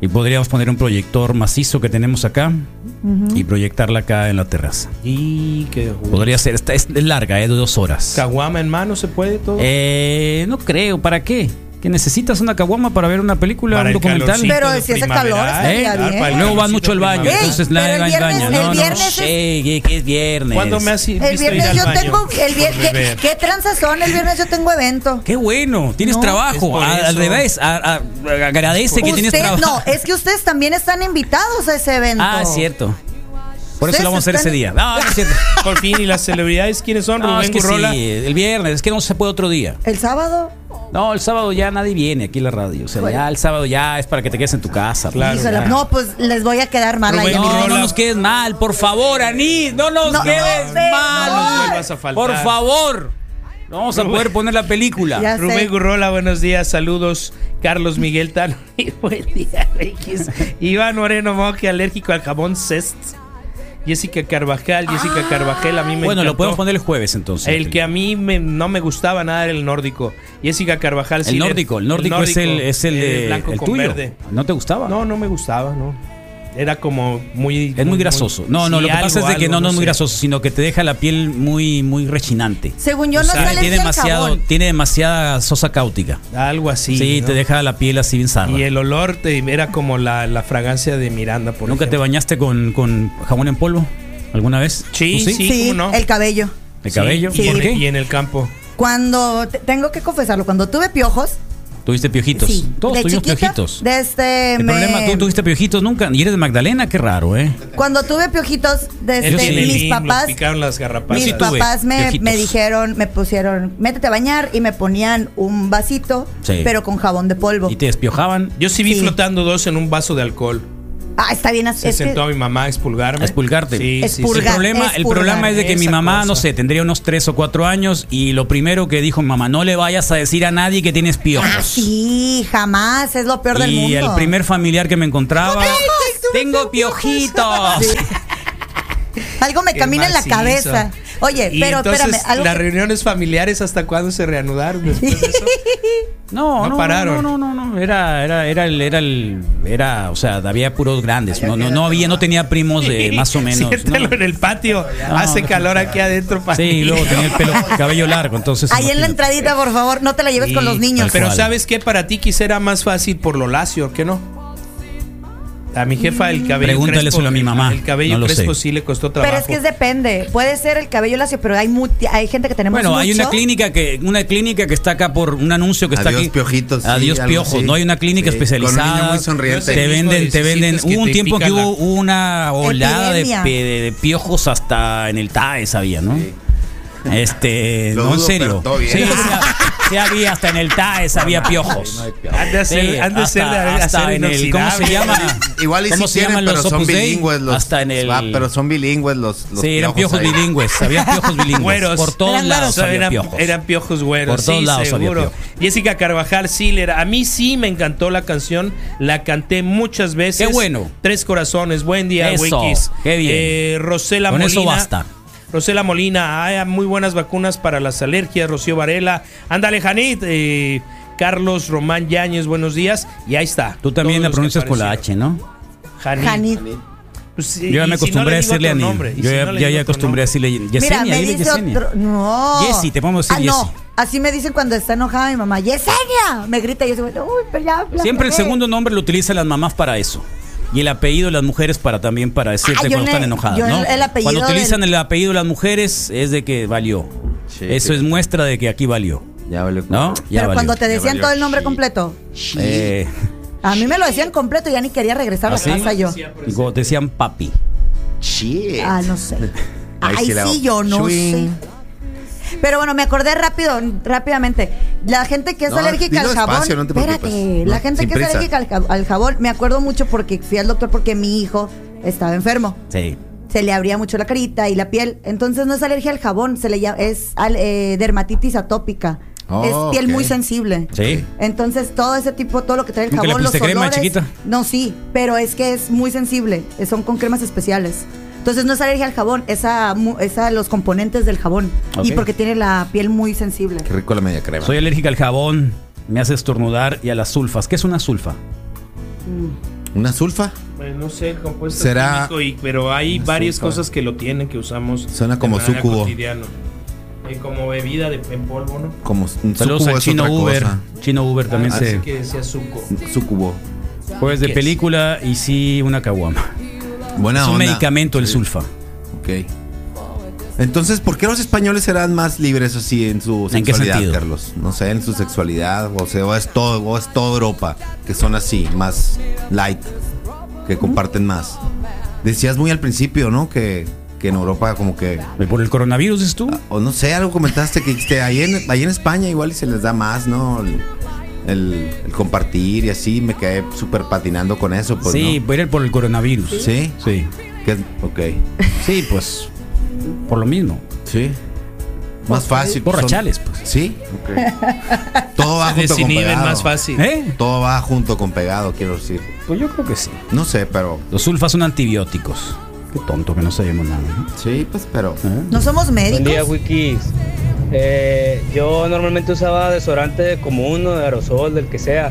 y podríamos poner un proyector macizo que tenemos acá y proyectarla acá en la terraza. Y que. Podría ser, esta es, larga, es de dos horas. Caguama en mano se puede todo. Eh, no creo, ¿para qué? ¿Que necesitas una caguama para ver una película, Para un documental? Pero si hace calor, ¿Eh? bien. para el Luego van mucho al baño, entonces va el baño. No, el no, viernes es- sé, ¿qué- ¿qué es viernes? ¿Cuándo me has El viernes yo tengo. El ¿qué, beber. ¿Qué tranzas son? El viernes yo tengo evento. Qué bueno, tienes No, trabajo. A- Al revés, a- a- agradece que tienes Usted- trabajo. no, es que ustedes también están invitados a ese evento. Ah, es cierto. Por eso lo vamos a hacer ese día. No, no es cierto. Por fin, ¿y las celebridades quiénes son? No, Rubén es que Gurrola. sí, el viernes, es que no se puede otro día. ¿El sábado? No, el sábado ya nadie viene aquí a la radio. O sea, Bueno. ya el sábado ya es para que te quedes en tu casa. Claro. Híjole, ya. no, pues les voy a quedar mal. Rubén. No, no nos quedes mal, por favor, Anís, no nos No, quedes no, mal. No nos vuelvas a faltar. Por favor. No vamos a Rubén. poder poner la película. Ya sé. Rubén Gurrola, buenos días, saludos. Carlos Miguel Tano, *laughs* buen día, X. Iván Moreno Moque, alérgico al jabón Cest. Jessica Carvajal, Jessica Carvajal, a mí me Bueno, lo podemos poner el jueves entonces. El que a mí me- no me gustaba nada era el nórdico. Jessica Carvajal sí el le- nórdico, el nórdico, es el, es el, de, blanco el con tuyo. verde. ¿No te gustaba? No, no me gustaba, no. Era como muy. Es muy grasoso. No, no, sí, lo que pasa es de que algo, no, no es muy sé. grasoso, sino que te deja la piel muy, muy rechinante. Según yo, O no sea, es tiene demasiado, jabón. tiene demasiada sosa cáutica. Algo así. Sí, ¿no? te deja la piel así bien sarda. Y el olor te, era como la, la fragancia de Miranda, por ¿Nunca te bañaste con, con jabón en polvo? ¿Alguna vez? Sí, ¿Tú sí. Sí, el cabello. ¿El cabello? Sí. ¿Por qué? Y en el campo. Cuando, te- tengo que confesarlo, cuando tuve piojos, ¿Tuviste piojitos? sí, Todos de tuvimos chiquita, piojitos. de este, El me- problema, tú tuviste piojitos nunca. Y eres de Magdalena, qué raro, ¿eh? cuando tuve piojitos, de El este, sí. mis papás, picaron las garrapatas. mis papás me, me dijeron, me pusieron, métete a bañar y me ponían un vasito, pero con jabón de polvo. Y te despiojaban. Yo sí vi flotando dos en un vaso de alcohol. Ah, está bien. Se es que- sentó a mi mamá a expulgarme. A expulgarte. Sí, sí, purga. el sí. problema, es el problema es de que mi mamá, cosa. no sé, tendría unos 3 o 4 años y lo primero que dijo mi mamá, no le vayas a decir a nadie que tienes piojos. Ah, sí, jamás, es lo peor del y mundo. el primer familiar que me encontraba, tengo piojitos. Sí. Algo me Qué camina en la cabeza. Oye, Y pero entonces, espérame, algo las que- reuniones familiares hasta cuándo se reanudaron después de eso. *laughs* No, No no, pararon. No, no, no, no, era, era, era el, era el, era, o sea, había puros grandes. No, no, no había, no tenía primos de *laughs* más o menos. Siéntalo ¿no? en el patio. No, Hace no. calor aquí adentro. Sí, y luego tenía el pelo, *laughs* cabello largo, entonces. ahí en la entradita, por favor, no te la lleves Sí, con los niños. Pero. ¿sabes qué? Para ti quizá era más fácil por lo lacio, ¿qué no? A mi jefa el cabello Pregúntaleselo crespo, a mi mamá, El cabello no lo crespo sé. sí le costó trabajo. Pero es que es depende. Puede ser el cabello lacio, pero hay, hay gente que tenemos Bueno, hay una clínica que, una clínica que está acá por un anuncio que está Adiós, aquí. piojitos, sí, Adiós piojos. No hay una clínica Sí, con un especializada. niño muy sonriente. Te venden, te venden. Hubo un tiempo que hubo una oleada de, de- de piojos hasta en el TAES había, ¿no? Este, *laughs* Lo no en dudo, serio. pero todo bien. Sí, sí, sí había hasta en el TAES había piojos. Han de Sí, han de ser de hasta, acero en el, ¿cómo se inoxidable. llama? Igual y *laughs* ¿Cómo sí se llaman pero los son Opus Dei? bilingües los, Hasta en el Ah, pero son bilingües los, los Sí, eran piojos ahí. bilingües, *laughs* había piojos bilingües. Güeros. Por todos Eran lados había eran, piojos. eran piojos güeros. Por todos sí, lados había seguro. piojos. Jessica Carvajal Siller. A mí sí me encantó la canción. La canté muchas veces. Qué bueno. Tres corazones. Buen día, Eso, Wikis. qué bien. Eh, Rosela Con Molina. eso basta. Rosela Molina, hay muy buenas vacunas para las alergias, Rocío Varela. Ándale, Janit. eh, Carlos Román Yáñez, buenos días. Y ahí está. Tú también la pronuncias con la H, ¿no? Janit. Janit. Pues sí, Yo ya me si no acostumbré a decirle a nombre, Yo si ya, no ya, acostumbré a decirle Mira, Yesenia. me dile dice Yesenia. otro. No. Jessy, te podemos decir Ah, no. Así me dicen cuando está enojada mi mamá. ¡Yesenia! Me grita y yo digo, uy, pero ya. Siempre el regué". segundo nombre lo utilizan las mamás para eso. Y el apellido de las mujeres para también para decirte Ah, cuando le- están enojadas, ¿no? el- el apellido cuando utilizan del- el apellido de las mujeres es de que valió. eso es muestra de que aquí valió. Ya valió. ¿No? Ya Pero valió. cuando te decían todo el nombre completo. Eh, A mí me lo decían completo y ya ni quería regresar a ¿ah, la sí? casa yo. Y te decían papi. Shit. Ah, no sé. Ahí Ay, sí la- sí, yo no Swing. sé. Pero bueno, me acordé rápido, rápidamente. La gente que es No, alérgica al jabón. despacio, no te espérate, la gente que es alérgica al, ja- al jabón, me acuerdo mucho porque fui al doctor porque mi hijo estaba enfermo. Sí. Se le abría mucho la carita y la piel. Entonces no es alergia al jabón, se le llama, es al- eh, dermatitis atópica. Oh, es piel muy sensible. Sí. Entonces, todo ese tipo, todo lo que trae el ¿Nunca le jabón, los crema, olores. chiquita? No, sí, pero es que es muy sensible. Son con cremas especiales. Entonces, no es alergia al jabón, es a, mu- es a los componentes del jabón. Y porque tiene la piel muy sensible. Qué rico la media crema. Soy alérgica al jabón, me hace estornudar y a las sulfas. ¿Qué es una sulfa? ¿Una sulfa? Pues no sé, el compuesto Será- químico, y- pero hay varias sulfa. cosas que lo tienen, que usamos. Suena como sucubo. cotidiano. Eh, como bebida de, en polvo, ¿no? Como un Saludos es chino Uber. cosa. Chino Uber también Ah, se. así que decía suco. Sucubo. Pues de película y sí una caguama. Buena es un onda. medicamento el sulfa. Ok. Entonces, ¿por qué los españoles serán más libres así en su ¿En qué sexualidad, sentido? Carlos? No sé, en su sexualidad, o sea, o es todo, o es toda Europa, que son así, más light, que comparten más. Decías muy al principio, ¿no? Que, que en Europa como que... ¿Por el coronavirus es tú? O no sé, algo comentaste que dijiste, ahí en, ahí en España igual y se les da más, ¿no? El, compartir y así, me quedé súper patinando con eso. Pues, sí, ¿no? voy a ir por el coronavirus. ¿Sí? Sí. Que- ok. Sí, pues por lo mismo. Sí. Más fácil. Borrachales, son- pues. Sí. Todo va Se junto con desinhiben pegado. más fácil. ¿Eh? Todo va junto con pegado, quiero decir. Pues yo creo que sí. No sé, pero. Los sulfas son antibióticos. Qué tonto que no sabemos nada. ¿no? Sí, pues, pero. No somos Buen día, médicos. Wikis. Eh, yo normalmente usaba desodorante común o de aerosol, del que sea.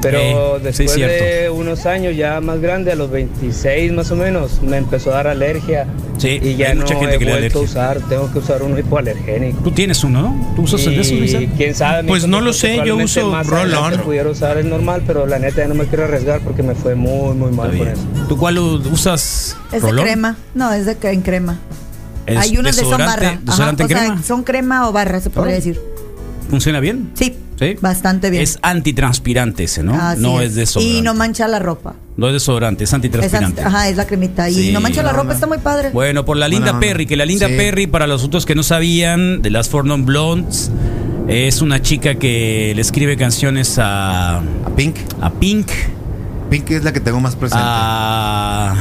Pero Eh, sí, después cierto. de unos años ya más grande, a los 26 más o menos, me empezó a dar alergia. Sí, y ya hay no mucha gente he que vuelto a usar. Tengo que usar un hipoalergénico. Tú tienes uno, ¿no? ¿Tú usas el de esos, Y Luisa? quién sabe. Pues no lo sé, que yo uso adelante pudiera usar el normal, pero la neta ya no me quiero arriesgar porque me fue muy, muy mal con eso. ¿Tú cuál usas? Es de Rolón? crema. No, es de en crema. ¿Es Hay unos de son barra. Desodorante en sea, son crema o barra, se podría Oh. decir. ¿Funciona bien? Sí, Sí. bastante bien. Es antitranspirante ese, ¿no? Así no es desodorante. Y no mancha la ropa. No es desodorante, es Es, antitranspirante. anti- ajá, es la cremita. Y Sí. no mancha la ropa, está muy padre. Bueno, por la Linda. Perry, que la Linda Sí. Perry, para los otros que no sabían, de las Four Non Blondes, es una chica que le escribe canciones a, A Pink. a Pink, Pink es la que tengo más presente. a...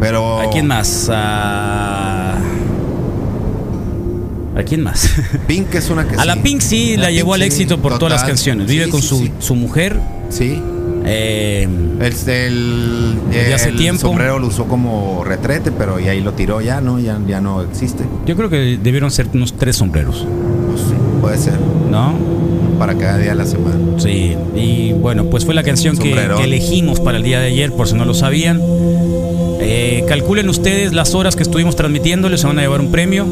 pero. ¿A quién más? A... ¿A quién más? *laughs* Pink es una que A la. Pink sí la, llevó al sí, éxito por todas las canciones. Vive Sí, con su, su mujer. Sí. eh, El, el, Desde hace el tiempo. sombrero lo usó como retrete, pero y ahí lo tiró ya, ¿no? Ya, ya no existe. yo creo que debieron ser unos tres sombreros, Pues sí, puede ser. ¿no? Para cada día de la semana. Sí, y bueno, pues fue la canción que, elegimos para el día de ayer, por si no lo sabían. Eh, calculen ustedes las horas que estuvimos transmitiéndole, se van a llevar un premio.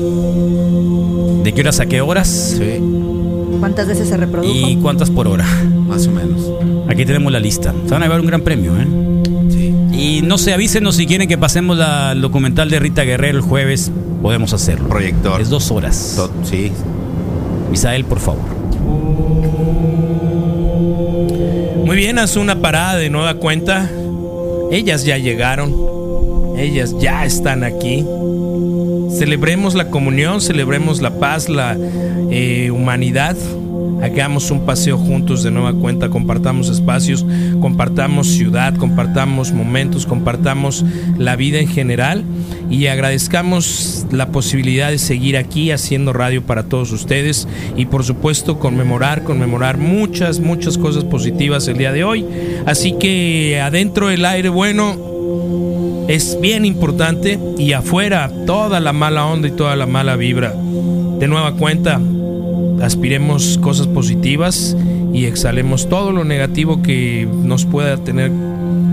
¿De qué horas a qué horas? Sí, ¿Cuántas veces se reprodujo? ¿Y cuántas por hora? más o menos. Aquí tenemos la lista. Se van a llevar un gran premio, ¿eh? Sí. Y no sé, avísenos si quieren que pasemos la- el documental de Rita Guerrero el jueves, podemos hacerlo. Proyector. Es dos horas. To- sí. Misael, por favor. Muy bien, haz una parada de nueva cuenta. Ellas ya llegaron. Ellas ya están aquí. Celebremos la comunión, celebremos la paz, la eh, humanidad. Hagamos un paseo juntos de nueva cuenta, compartamos espacios, compartamos ciudad, compartamos momentos, compartamos la vida en general y agradezcamos la posibilidad de seguir aquí haciendo radio para todos ustedes y por supuesto conmemorar, conmemorar muchas, muchas cosas positivas el día de hoy. Así que adentro el aire bueno, es bien importante y afuera toda la mala onda y toda la mala vibra. De nueva cuenta, aspiremos cosas positivas y exhalemos todo lo negativo que nos pueda tener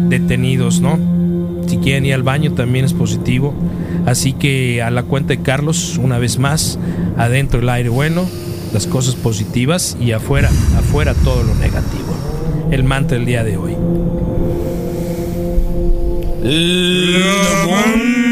detenidos, ¿no? Si quieren ir al baño también es positivo. Así que a la cuenta de Carlos, una vez más, adentro el aire bueno, las cosas positivas y afuera, afuera todo lo negativo. El mantra del día de hoy. Le monde